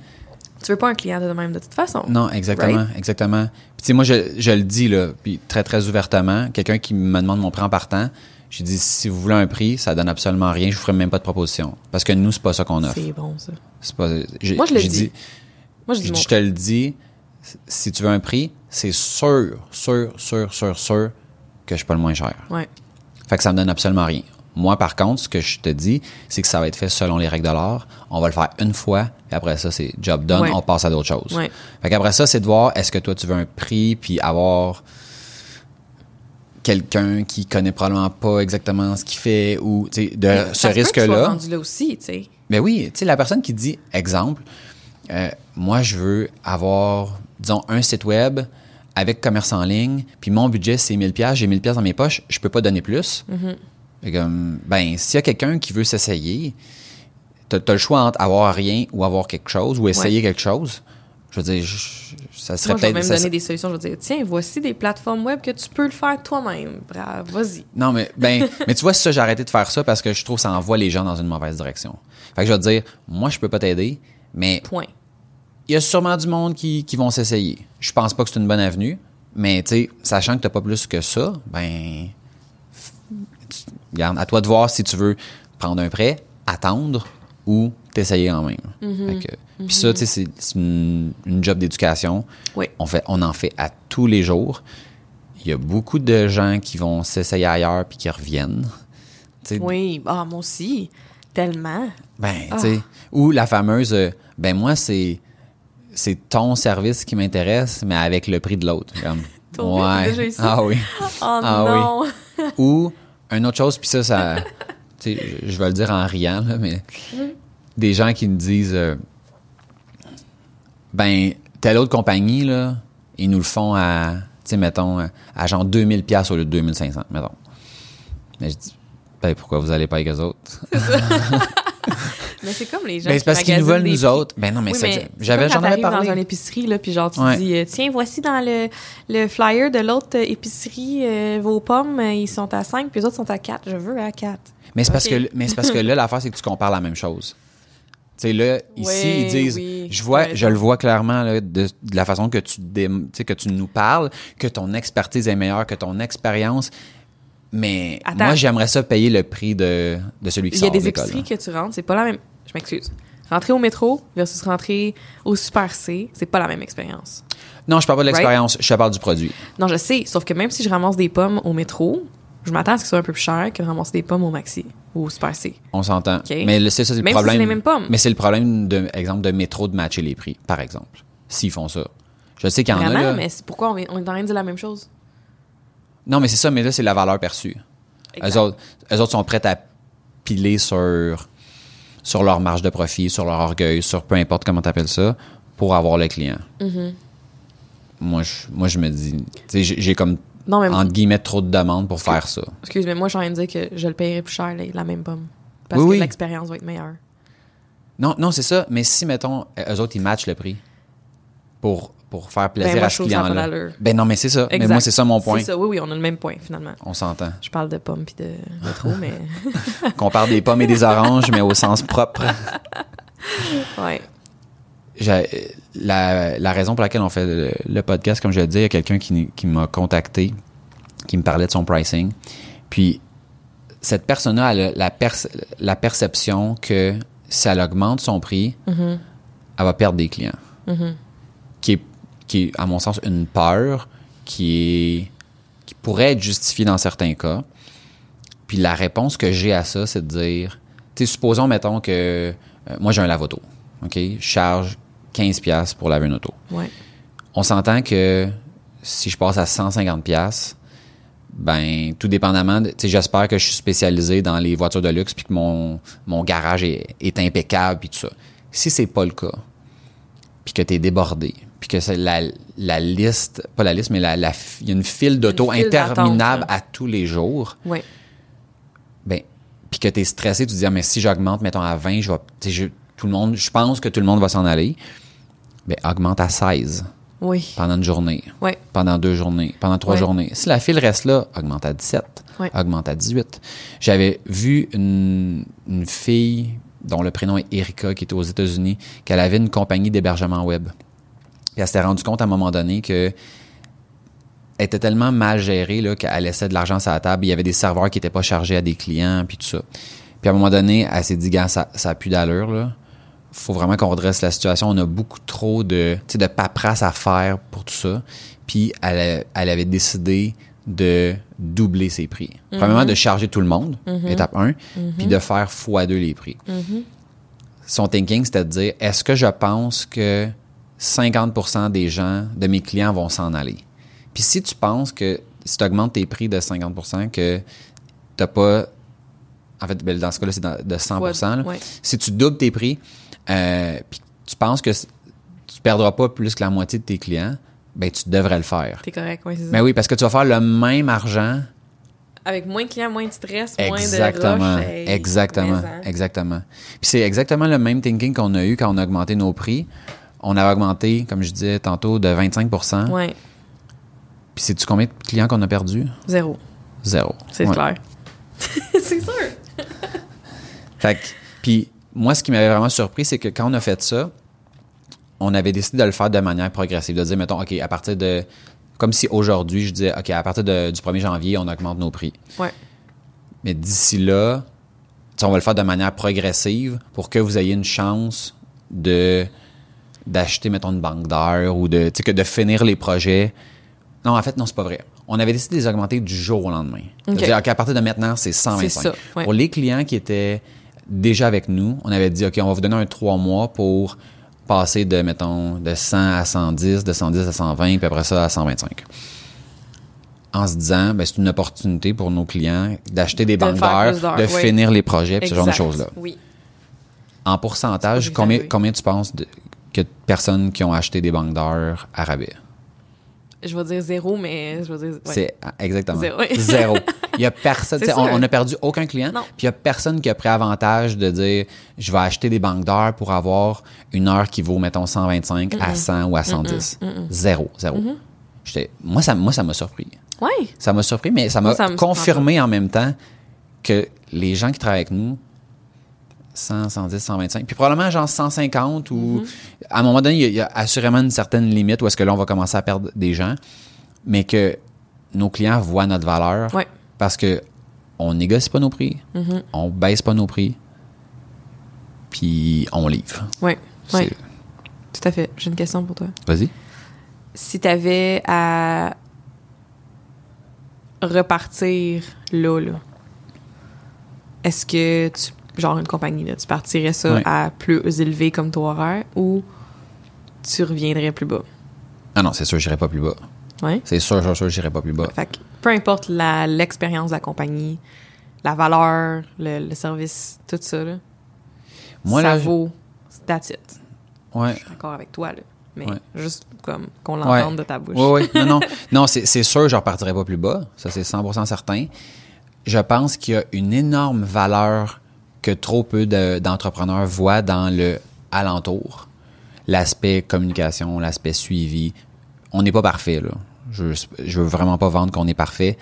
Speaker 2: Tu veux pas un client de même de toute façon.
Speaker 1: Non, exactement, exactement. Puis tu sais, moi, je, je le dis, là, puis très, très ouvertement, quelqu'un qui me demande mon prix en partant, je dis, si vous voulez un prix, ça donne absolument rien, je vous ferai même pas de proposition. Parce que nous, c'est pas ça qu'on offre.
Speaker 2: C'est bon, ça.
Speaker 1: C'est pas, j'ai-
Speaker 2: Moi, je le
Speaker 1: j'ai
Speaker 2: dis. Moi, je dis
Speaker 1: te le dis, si tu veux un prix, c'est sûr, sûr, sûr, sûr, sûr que je suis pas le moins cher.
Speaker 2: Ouais.
Speaker 1: Fait que ça me donne absolument rien. Moi, par contre, ce que je te dis, c'est que ça va être fait selon les règles de l'art. On va le faire une fois, et après ça, c'est job done,
Speaker 2: Ouais.
Speaker 1: on passe à d'autres choses.
Speaker 2: Ouais.
Speaker 1: Fait qu'après ça, c'est de voir est-ce que toi, tu veux un prix, puis avoir quelqu'un qui connaît probablement pas exactement ce qu'il fait, ou de ce risque-là.
Speaker 2: là aussi, tu sais.
Speaker 1: Mais oui, tu sais, la personne qui dit, exemple, euh, moi, je veux avoir, disons, un site web avec commerce en ligne, puis mon budget, c'est 1000 pièces, j'ai 1000 pièces dans mes poches, je peux pas donner plus. Fait comme, ben, s'il y a quelqu'un qui veut s'essayer, t'as as le choix entre avoir rien ou avoir quelque chose, ou essayer quelque chose. Je veux dire, je- ça serait
Speaker 2: Moi, je vais
Speaker 1: peut-être...
Speaker 2: même
Speaker 1: ça
Speaker 2: donner des solutions. Je vais dire, tiens, voici des plateformes web que tu peux le faire toi-même. Bravo, vas-y.
Speaker 1: Non, mais, ben, mais tu vois, ça, j'ai arrêté de faire ça parce que je trouve que ça envoie les gens dans une mauvaise direction. Fait que je vais te dire, moi, je peux pas t'aider, mais
Speaker 2: Point.
Speaker 1: Il y a sûrement du monde qui, qui vont s'essayer. Je pense pas que c'est une bonne avenue, mais tu sais, sachant que t'as pas plus que ça, ben, regarde, à toi de voir si tu veux prendre un prêt, attendre ou t'essayer en même. Que- Puis ça, tu sais, c'est- c'est une, une job d'éducation.
Speaker 2: Oui.
Speaker 1: On, fait, on en fait à tous les jours. Il y a beaucoup de gens qui vont s'essayer ailleurs puis qui reviennent. Tu sais,
Speaker 2: Oui, ah, moi aussi. Tellement.
Speaker 1: ben, tu sais, ou la fameuse, euh, ben moi, c'est c'est ton service qui m'intéresse, mais avec le prix de l'autre. Comme,
Speaker 2: t'as déjà ça?
Speaker 1: Ah oui.
Speaker 2: Oh
Speaker 1: Ah oui. ou, une autre chose, puis ça, ça, tu sais, je je vais le dire en riant, là, mais des gens qui me disent, euh, ben, telle autre compagnie, là, ils nous le font à, tu sais, mettons, à, genre 2000 pièces au lieu de 2500, mettons. Mais je dis, ben, pourquoi vous allez pas avec eux autres?
Speaker 2: Mais c'est comme les gens
Speaker 1: Ben, c'est parce qu'ils nous veulent
Speaker 2: des
Speaker 1: nous autres. Ben non, mais,
Speaker 2: Oui, mais c'est
Speaker 1: j'avais, j'en avais parlé.
Speaker 2: dans une épicerie, là, puis genre, tu
Speaker 1: Ouais.
Speaker 2: dis, euh, tiens, voici dans le, le flyer de l'autre euh, épicerie, euh, vos pommes, ils sont à 5, puis les autres sont à 4. Je veux à 4.
Speaker 1: Mais c'est parce que, mais c'est parce que là, l'affaire, c'est que tu compares la même chose. Tu sais, là, ici, ils disent,
Speaker 2: oui,
Speaker 1: je vois,
Speaker 2: ouais,
Speaker 1: je le vois clairement, là, de, de la façon que tu, dé- que tu nous parles, que ton expertise est meilleure, que ton expérience. Mais
Speaker 2: Attends.
Speaker 1: moi, j'aimerais ça payer le prix de, de celui qui
Speaker 2: Il y a
Speaker 1: sort
Speaker 2: des
Speaker 1: de l'école.
Speaker 2: épiceries que tu rentres, c'est pas la même. Je m'excuse. Rentrer au métro versus rentrer au Super C, c'est pas la même expérience.
Speaker 1: Non, je parle pas de l'expérience, je parle du produit.
Speaker 2: Non, je sais, sauf que même si je ramasse des pommes au métro, je m'attends à ce que ce soit un peu plus cher que de ramasser des pommes au Maxi ou au Super C.
Speaker 1: On s'entend.
Speaker 2: OK.
Speaker 1: Mais le- c'est ça, c'est le
Speaker 2: Même
Speaker 1: problème.
Speaker 2: c'est les mêmes pommes.
Speaker 1: Mais c'est le problème, de, exemple, de métro de matcher les prix, par exemple. S'ils font ça. Je sais qu'il y en a, là.
Speaker 2: mais pourquoi on est, on est en train de dire la même chose?
Speaker 1: Non, mais c'est ça, mais là, c'est la valeur perçue. Eux autres, eux autres sont prêts à piler sur, sur leur marge de profit, sur leur orgueil, sur peu importe comment tu appelles ça, pour avoir le client.
Speaker 2: Mm-hmm.
Speaker 1: moi, je, moi, je me dis, j'ai comme,
Speaker 2: Non, mais
Speaker 1: entre guillemets, trop de demandes pour faire ça.
Speaker 2: excuse, mais moi, j'ai envie de dire que je le payerais plus cher, la, même pomme. Parce
Speaker 1: Oui,
Speaker 2: que
Speaker 1: oui.
Speaker 2: l'expérience va être meilleure.
Speaker 1: Non, non, c'est ça. Mais si, mettons, eux autres, ils matchent le prix pour, pour faire plaisir
Speaker 2: Ben, moi,
Speaker 1: à ce client-là. Ben non, mais c'est ça. Mais
Speaker 2: Exact.
Speaker 1: moi, c'est ça mon point.
Speaker 2: C'est ça, oui, oui, on a le même point, finalement.
Speaker 1: On s'entend.
Speaker 2: Je parle de pommes puis de métro, mais.
Speaker 1: Qu'on parle des pommes et des oranges, mais au sens propre.
Speaker 2: ouais.
Speaker 1: J'ai- la, la raison pour laquelle on fait le, le podcast, comme je le disais, il y a quelqu'un qui, qui m'a contacté, qui me parlait de son pricing. Puis, cette personne-là, elle a la, perce- la perception que si elle augmente son prix,
Speaker 2: Mm-hmm.
Speaker 1: elle va perdre des clients. Est, qui est, à mon sens, une peur qui, est, qui pourrait être justifiée dans certains cas. Puis la réponse que j'ai à ça, c'est de dire, tu sais, supposons, mettons que euh, moi j'ai un lave-auto, OK? Je charge 15$ piastres pour laver une auto.
Speaker 2: Ouais.
Speaker 1: On s'entend que si je passe à 150$, piastres, ben, tout dépendamment, tu sais, j'espère que je suis spécialisé dans les voitures de luxe puis que mon, mon garage est, est impeccable puis tout ça. Si c'est pas le cas, puis que tu es débordé, puis que c'est la, la liste, pas la liste, mais la, il y a une file d'auto interminable à tous les jours,
Speaker 2: Ouais.
Speaker 1: ben, puis que tu es stressé, tu te dis, ah, mais si j'augmente, mettons, à 20, je vais, je- tout le monde, je pense que tout le monde va s'en aller. Ben, augmente à 16
Speaker 2: Oui.
Speaker 1: pendant une journée,
Speaker 2: Ouais.
Speaker 1: pendant deux journées, pendant trois
Speaker 2: Ouais.
Speaker 1: journées. Si la file reste là, augmente à 17,
Speaker 2: Ouais.
Speaker 1: augmente à 18. J'avais vu une, une fille dont le prénom est Erika, qui était aux États-Unis, qu'elle avait une compagnie d'hébergement web. Puis elle s'était rendue compte à un moment donné que elle était tellement mal gérée là, qu'elle laissait de l'argent sur la table. Il y avait des serveurs qui n'étaient pas chargés à des clients, puis tout ça. Puis à un moment donné, elle s'est dit, gars, ça, ça a plus d'allure, là. Faut vraiment qu'on redresse la situation. On a beaucoup trop de, de paperasse à faire pour tout ça. Puis elle, avait décidé de doubler ses prix. Premièrement, de charger tout le monde, étape 1, puis de faire x2 les prix. Son thinking, c'était de dire, est-ce que je pense que 50% des gens, de mes clients vont s'en aller? Puis si tu penses que si tu augmentes tes prix de 50%, que t'as pas... En fait, ben, dans ce cas-là, c'est de 100%. là.
Speaker 2: Ouais.
Speaker 1: Si tu doubles tes prix, euh, puis tu penses que tu perdras pas plus que la moitié de tes clients, ben tu devrais le faire.
Speaker 2: T'es correct, oui, c'est ça.
Speaker 1: Mais oui, parce que tu vas faire le même argent.
Speaker 2: Avec moins de clients, moins de stress, moins de rush.
Speaker 1: exactement. Exactement. Puis c'est exactement le même thinking qu'on a eu quand on a augmenté nos prix. On a augmenté, comme je disais tantôt, de 25%
Speaker 2: Ouais,
Speaker 1: Puis sais-tu combien de clients qu'on a perdu?
Speaker 2: zéro.
Speaker 1: Zéro.
Speaker 2: C'est
Speaker 1: Ouais.
Speaker 2: clair. c'est sûr.
Speaker 1: Fait que, puis moi, ce qui m'avait vraiment surpris, c'est que quand on a fait ça, on avait décidé de le faire de manière progressive, de dire, mettons, OK, à partir de... Comme si aujourd'hui, je disais, OK, à partir de- du 1er janvier, on augmente nos prix.
Speaker 2: Ouais.
Speaker 1: Mais d'ici là, on va le faire de manière progressive pour que vous ayez une chance de d'acheter, mettons, une banque d'heures ou de, que finir les projets. Non, en fait, non, c'est pas vrai. On avait décidé de les augmenter du jour au lendemain.
Speaker 2: OK.
Speaker 1: C'est-à-dire, OK, à partir de maintenant, c'est 125.
Speaker 2: C'est ça, ouais.
Speaker 1: Pour les clients qui étaient déjà avec nous, on avait dit, OK, on va vous donner un trois mois pour passer de, mettons, de 100 à 110, de 110 à 120, puis après ça à 125 en se disant, ben, c'est une opportunité pour nos clients d'acheter des
Speaker 2: De
Speaker 1: banques d'heures, de
Speaker 2: oui.
Speaker 1: finir les projets, puis ce genre de choses-là.
Speaker 2: Oui.
Speaker 1: En pourcentage, combien, combien tu penses de, que de personnes qui ont acheté des banques d'heures à rabais?
Speaker 2: Je vais dire zéro, mais je vais dire. ouais.
Speaker 1: C'est ah, exactement
Speaker 2: Zéro.
Speaker 1: zéro. Il y a personne, on n'a perdu aucun client,
Speaker 2: Non.
Speaker 1: puis il y a personne qui a pris avantage de dire je vais acheter des banques d'heures pour avoir une heure qui vaut mettons 125 à 100 ou à 110. Zéro, zéro. J'étais- moi ça moi ça m'a surpris.
Speaker 2: Ouais.
Speaker 1: Ça m'a surpris, mais ça m'a confirmé en même temps que les gens qui travaillent avec nous, 100, 110, 125, puis probablement genre 150 ou à un moment donné, il y, a- il y a assurément une certaine limite où est-ce que là, on va commencer à perdre des gens, mais que nos clients voient notre valeur
Speaker 2: Ouais.
Speaker 1: parce que on négocie pas nos prix, on baisse pas nos prix, puis on livre.
Speaker 2: Ouais.
Speaker 1: C'est-
Speaker 2: Tout à fait. J'ai une question pour toi.
Speaker 1: Vas-y.
Speaker 2: Si t'avais à repartir là, là, est-ce que tu. Genre une compagnie, là, tu partirais ça à plus élevé comme taux horaire ou tu reviendrais plus bas?
Speaker 1: Ah non, c'est sûr, j'irai pas plus bas.
Speaker 2: Ouais.
Speaker 1: C'est sûr, sûr, sûr, j'irai pas plus bas.
Speaker 2: Fait que peu importe l'expérience de la compagnie, la valeur, le, le service, tout ça, là,
Speaker 1: Moi,
Speaker 2: ça
Speaker 1: là,
Speaker 2: vaut. That's it.
Speaker 1: Ouais.
Speaker 2: Je suis d'accord avec toi, là. Mais
Speaker 1: Ouais.
Speaker 2: juste comme qu'on l'entende de ta bouche.
Speaker 1: Oui, oui. Non, non. non, c'est sûr, je ne repartirai pas plus bas. Ça, c'est 100% certain. Je pense qu'il y a une énorme valeur que trop peu de- d'entrepreneurs voient dans le alentour. L'aspect communication, l'aspect suivi. On n'est pas parfait, là. Je, je veux vraiment pas vendre qu'on est parfait,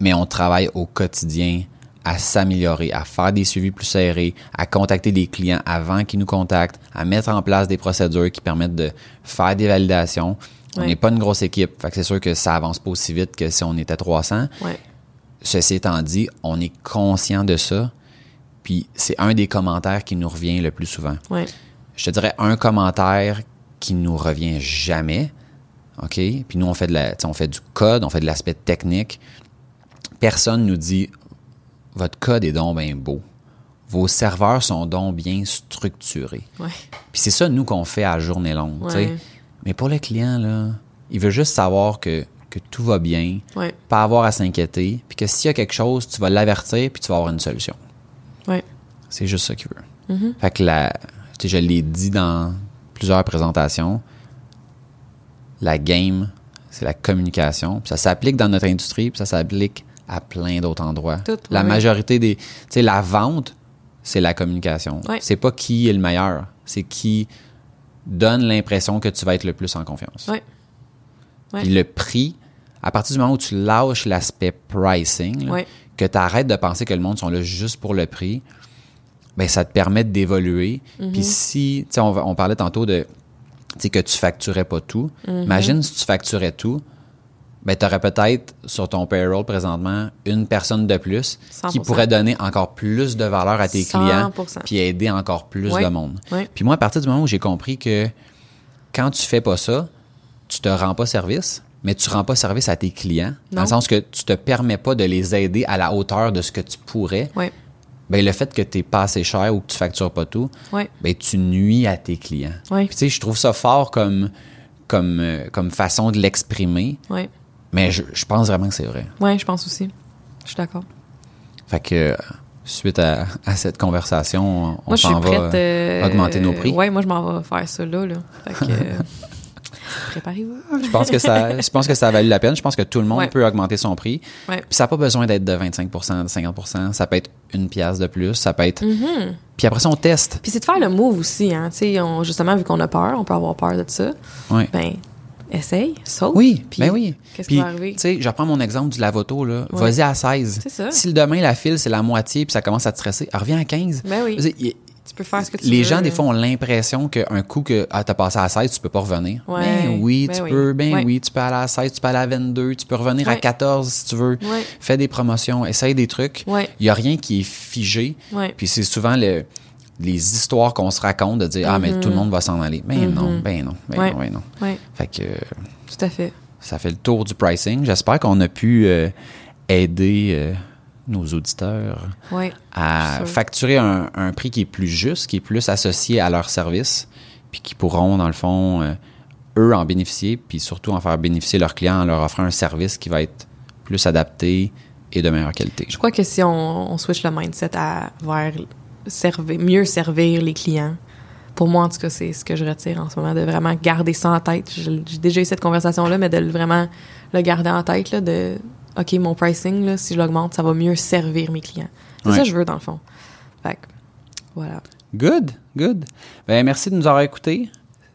Speaker 1: mais on travaille au quotidien à s'améliorer, à faire des suivis plus serrés, à contacter des clients avant qu'ils nous contactent, à mettre en place des procédures qui permettent de faire des validations. On
Speaker 2: Ouais.
Speaker 1: n'est pas une grosse équipe, fait que c'est sûr que ça avance pas aussi vite que si on était 300.
Speaker 2: Ouais.
Speaker 1: Ceci étant dit, on est conscient de ça, puis c'est un des commentaires qui nous revient le plus souvent.
Speaker 2: Ouais.
Speaker 1: Je te dirais un commentaire qui nous revient jamais. OK? Puis nous, on fait, de la, on fait du code, on fait de l'aspect technique. Personne nous dit votre code est donc bien beau. Vos serveurs sont donc bien structurés.
Speaker 2: Ouais.
Speaker 1: Puis c'est ça, nous, qu'on fait à journée longue.
Speaker 2: Ouais.
Speaker 1: Mais pour le client, là, il veut juste savoir que, que tout va bien,
Speaker 2: Ouais.
Speaker 1: pas avoir à s'inquiéter, puis que s'il y a quelque chose, tu vas l'avertir, puis tu vas avoir une solution.
Speaker 2: Ouais.
Speaker 1: C'est juste ça qu'il veut. Fait que la, je l'ai dit dans plusieurs présentations, la game, c'est la communication. Puis ça s'applique dans notre industrie, puis ça s'applique à plein d'autres endroits.
Speaker 2: Tout,
Speaker 1: la
Speaker 2: oui.
Speaker 1: majorité des... Tu sais, la vente, c'est la communication.
Speaker 2: Ouais.
Speaker 1: C'est pas qui est le meilleur, c'est qui donne l'impression que tu vas être le plus en confiance.
Speaker 2: Ouais. Ouais.
Speaker 1: Puis le prix, à partir du moment où tu lâches l'aspect pricing, là. Que tu arrêtes de penser que le monde sont là juste pour le prix, ben ça te permet d'évoluer.
Speaker 2: Mm-hmm.
Speaker 1: Puis si, tu sais, on, parlait tantôt de, tu sais, que tu facturais pas tout.
Speaker 2: Mm-hmm.
Speaker 1: Imagine si tu facturais tout, ben tu aurais peut-être sur ton payroll présentement une personne de plus qui
Speaker 2: 100%.
Speaker 1: pourrait donner encore plus de valeur à tes clients
Speaker 2: 100%.
Speaker 1: puis aider encore plus
Speaker 2: Ouais.
Speaker 1: de monde. Puis moi, à partir du moment où j'ai compris que quand tu fais pas ça, tu te rends pas service, mais tu rends pas service à tes clients. Dans le sens que tu te permets pas de les aider à la hauteur de ce que tu pourrais. Ben, le fait que tu pas assez cher ou que tu factures pas tout, ben, tu nuis à tes clients. Puis, je trouve ça fort comme, comme, euh, comme façon de l'exprimer, mais je, je pense vraiment que c'est vrai.
Speaker 2: Ouais, je pense aussi. Je suis d'accord.
Speaker 1: Fait que, euh, suite à, à cette conversation, on s'en va
Speaker 2: prête. euh,
Speaker 1: augmenter nos prix.
Speaker 2: Ouais, moi, je m'en vais faire ça là. là. Fait que. Préparez-vous.
Speaker 1: Je pense que ça, je pense que ça a valu la peine. Je pense que tout le monde
Speaker 2: Ouais.
Speaker 1: peut augmenter son prix.
Speaker 2: Ouais.
Speaker 1: Puis ça n'a pas besoin d'être de 25% de 50% Ça peut être une pièce de plus. Ça peut être.
Speaker 2: Mm-hmm.
Speaker 1: Puis après ça, on teste.
Speaker 2: Puis c'est de faire le move aussi, hein. Tu sais, on- justement, vu qu'on a peur, on peut avoir peur de ça.
Speaker 1: Ouais.
Speaker 2: Ben, essaye, saute.
Speaker 1: Oui,
Speaker 2: puis
Speaker 1: ben oui.
Speaker 2: Qu'est-ce qui va arriver?
Speaker 1: Tu sais, je reprends mon exemple du lavoto, là.
Speaker 2: Ouais.
Speaker 1: Vas-y à 16.
Speaker 2: C'est ça.
Speaker 1: Si le demain, la file, c'est la moitié, puis ça commence à te stresser, reviens à 15.
Speaker 2: Ben oui. Tu peux faire ce que tu
Speaker 1: les
Speaker 2: veux.
Speaker 1: gens, des fois, ont l'impression qu'un coup que ah, t'as passé à 16, tu peux pas revenir.
Speaker 2: Ouais.
Speaker 1: Ben oui,
Speaker 2: Ben
Speaker 1: tu
Speaker 2: oui.
Speaker 1: peux. Ben
Speaker 2: Ouais.
Speaker 1: oui, tu peux aller à 16, tu peux aller à 22, tu peux revenir à
Speaker 2: Ouais.
Speaker 1: 14 si tu veux. Fais des promotions, essaye des trucs. Il y a rien qui est figé. Puis c'est souvent le- les histoires qu'on se raconte de dire Ah, mais tout le monde va s'en aller. Ben non, ben non, ben
Speaker 2: Mm-hmm.
Speaker 1: Non, ben non. Fait que
Speaker 2: tout à fait.
Speaker 1: ça fait le tour du pricing. J'espère qu'on a pu euh, aider euh, nos auditeurs à facturer un, un prix qui est plus juste, qui est plus associé à leur service, puis qui pourront, dans le fond, euh, eux en bénéficier, puis surtout en faire bénéficier leurs clients en leur offrant un service qui va être plus adapté et de meilleure qualité.
Speaker 2: Je crois que si on, on switch le mindset à vers servir, mieux servir les clients, pour moi, en tout cas, c'est ce que je retire en ce moment, de vraiment garder ça en tête. J'ai déjà eu cette conversation-là, mais de vraiment le garder en tête, là, de OK, mon pricing, là, si je l'augmente, ça va mieux servir mes clients. C'est
Speaker 1: Ouais.
Speaker 2: ça que je veux, dans le fond. Fait que, voilà.
Speaker 1: Good, good. Ben, merci de nous avoir écoutés.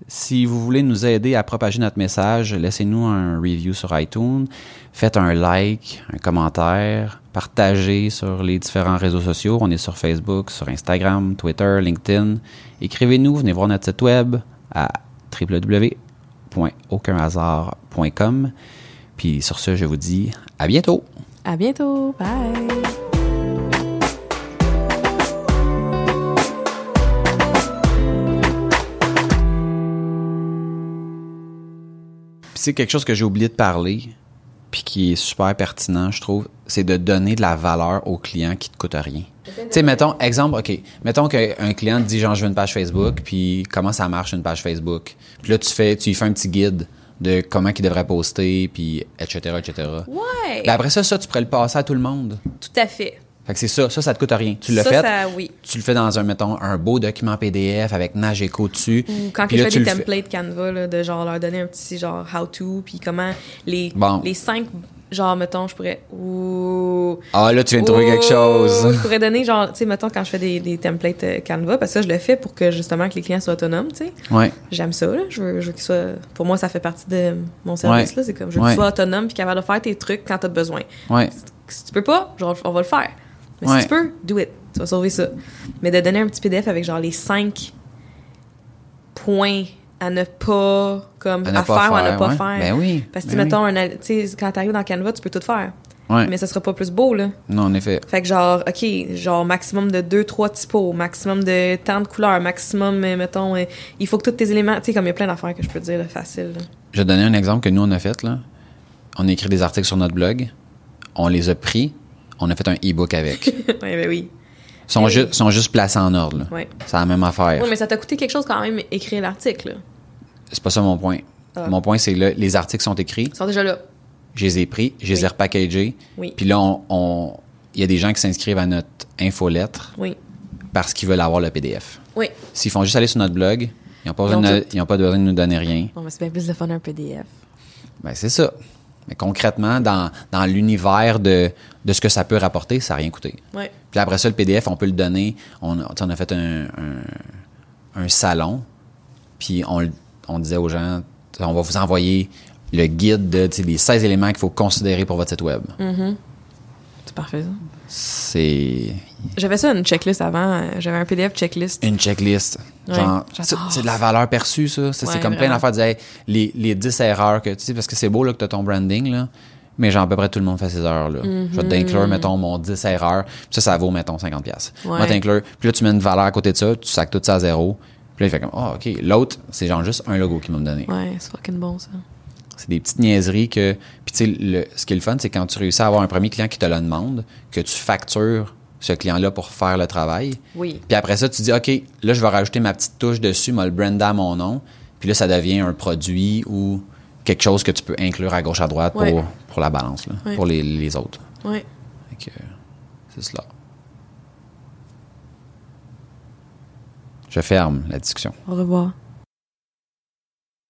Speaker 1: Si vous voulez nous aider à propager notre message, laissez-nous un review sur iTunes, faites un like, un commentaire, partagez sur les différents réseaux sociaux. On est sur Facebook, sur Instagram, Twitter, LinkedIn. Écrivez-nous, venez voir notre site web à www.aucunhasard.com. Puis sur ce, je vous dis à bientôt.
Speaker 2: À bientôt. Bye.
Speaker 1: Puis c'est quelque chose que j'ai oublié de parler, puis qui est super pertinent, je trouve, c'est de donner de la valeur aux clients qui te coûtent rien. Tu sais, mettons, exemple, OK, mettons qu'un client te dit, genre, je veux une page Facebook, puis comment ça marche une page Facebook? Puis là, tu fais, tu lui fais un petit guide de comment il devrait poster, puis etc., etc.
Speaker 2: Ouais.
Speaker 1: Ben après ça, ça, tu pourrais le passer à tout le monde.
Speaker 2: Tout à fait.
Speaker 1: Fait que c'est ça, ça, ça te coûte rien. Tu fait,
Speaker 2: ça, oui.
Speaker 1: tu le fais dans un, mettons, un beau document PDF avec Nageco dessus.
Speaker 2: Ou quand je fais des
Speaker 1: le fais-
Speaker 2: templates Canva, là, de genre leur donner un petit genre how-to, puis comment les,
Speaker 1: Bon.
Speaker 2: les cinq, genre, mettons, je pourrais. Ouh.
Speaker 1: Ah, là, tu viens de trouver quelque chose.
Speaker 2: Je pourrais donner, genre, tu sais, mettons, quand je fais des, des templates euh, Canva, parce que ça, je le fais pour que justement que les clients soient autonomes, tu sais.
Speaker 1: Ouais.
Speaker 2: J'aime ça, là. Je veux, je veux qu'ils soient. Pour moi, ça fait partie de mon service,
Speaker 1: Ouais.
Speaker 2: là. C'est comme, je veux
Speaker 1: Ouais.
Speaker 2: qu'ils soient autonomes puis capable de faire tes trucs quand t'as besoin.
Speaker 1: Ouais.
Speaker 2: Si tu peux pas, genre, on va le faire. Mais si tu peux, do it. Tu vas sauver ça. Mais de donner un petit PDF avec genre les cinq points à ne pas comme
Speaker 1: À ne
Speaker 2: à
Speaker 1: pas
Speaker 2: faire ou à ne pas
Speaker 1: ouais.
Speaker 2: faire.
Speaker 1: Ben oui,
Speaker 2: Parce que
Speaker 1: ben
Speaker 2: mettons un tu sais quand t'arrives dans Canva, tu peux tout faire.
Speaker 1: Ouais.
Speaker 2: Mais ça sera pas plus beau là.
Speaker 1: Non, en effet.
Speaker 2: Fait que genre OK, genre maximum de deux trois typos, maximum de temps de couleurs, maximum euh, mettons euh, il faut que tous tes éléments, tu sais comme il y a plein d'affaires que je peux te dire là, facile. là.
Speaker 1: Je vais te donner un exemple que nous, on a fait. Là. On a écrit des articles sur notre blog. On les a pris. On a fait un e-book avec.
Speaker 2: ouais, ben oui.
Speaker 1: Sont,
Speaker 2: Oui.
Speaker 1: ju- sont juste placés en ordre. là.
Speaker 2: Ouais.
Speaker 1: C'est la même affaire.
Speaker 2: Ouais, mais ça t'a coûté quelque chose quand même écrire l'article.
Speaker 1: C'est pas ça mon point.
Speaker 2: Ah.
Speaker 1: Mon point, c'est là, les articles sont écrits.
Speaker 2: Ils sont déjà là.
Speaker 1: Je les ai pris. Je les
Speaker 2: Oui.
Speaker 1: ai repackagés.
Speaker 2: Oui.
Speaker 1: Puis là, on- on- il y a des gens qui s'inscrivent à notre infolettre
Speaker 2: Oui.
Speaker 1: parce qu'ils veulent avoir le PDF.
Speaker 2: Oui.
Speaker 1: S'ils font juste aller sur notre blog, ils n'ont pas,
Speaker 2: Ils ont
Speaker 1: besoin de-
Speaker 2: tout.
Speaker 1: ils ont pas besoin de nous donner rien.
Speaker 2: Bon, mais c'est bien plus de fun un PDF.
Speaker 1: Ben, c'est ça. Mais concrètement, dans, dans l'univers de, de ce que ça peut rapporter, ça n'a rien coûté.
Speaker 2: Ouais.
Speaker 1: Puis après ça, le PDF, on peut le donner. On, on a fait un, un, un salon, puis on, le- on disait aux gens, on va vous envoyer le guide de, des 16 éléments qu'il faut considérer pour votre site web.
Speaker 2: C'est parfait, ça.
Speaker 1: C'est
Speaker 2: J'avais ça, une checklist avant. J'avais un PDF checklist.
Speaker 1: une checklist.
Speaker 2: Ouais,
Speaker 1: Genre, c'est de la valeur perçue, ça. C'est comme plein d'affaires. hey, les, les 10 erreurs que tu sais, parce que c'est beau là, que tu as ton branding, là. Mais genre, à peu près tout le monde fait ces erreurs-là. Je vais t'inclure, mettons, mon 10 erreurs. Puis ça, ça vaut, mettons, 50$. pièces
Speaker 2: Ouais.
Speaker 1: Moi, t'inclure. Puis là, tu mets une valeur à côté de ça, tu sacs tout ça à zéro. Puis là, il fait comme, oh, OK. L'autre, c'est genre juste un logo qu'ils m'ont donné.
Speaker 2: Ouais, c'est fucking bon, ça.
Speaker 1: C'est des petites niaiseries que. Puis, tu sais, ce qui est le fun, c'est quand tu réussis à avoir un premier client qui te le demande, que tu factures ce client-là pour faire le travail.
Speaker 2: Oui.
Speaker 1: Puis après ça, tu dis, OK, là, je vais rajouter ma petite touche dessus, moi, le brander à mon nom. Puis là, ça devient un produit ou quelque chose que tu peux inclure à gauche, à droite
Speaker 2: Ouais.
Speaker 1: pour, pour la balance, là,
Speaker 2: Ouais.
Speaker 1: pour les, les autres. Que, c'est cela. Je ferme la discussion.
Speaker 2: Au revoir.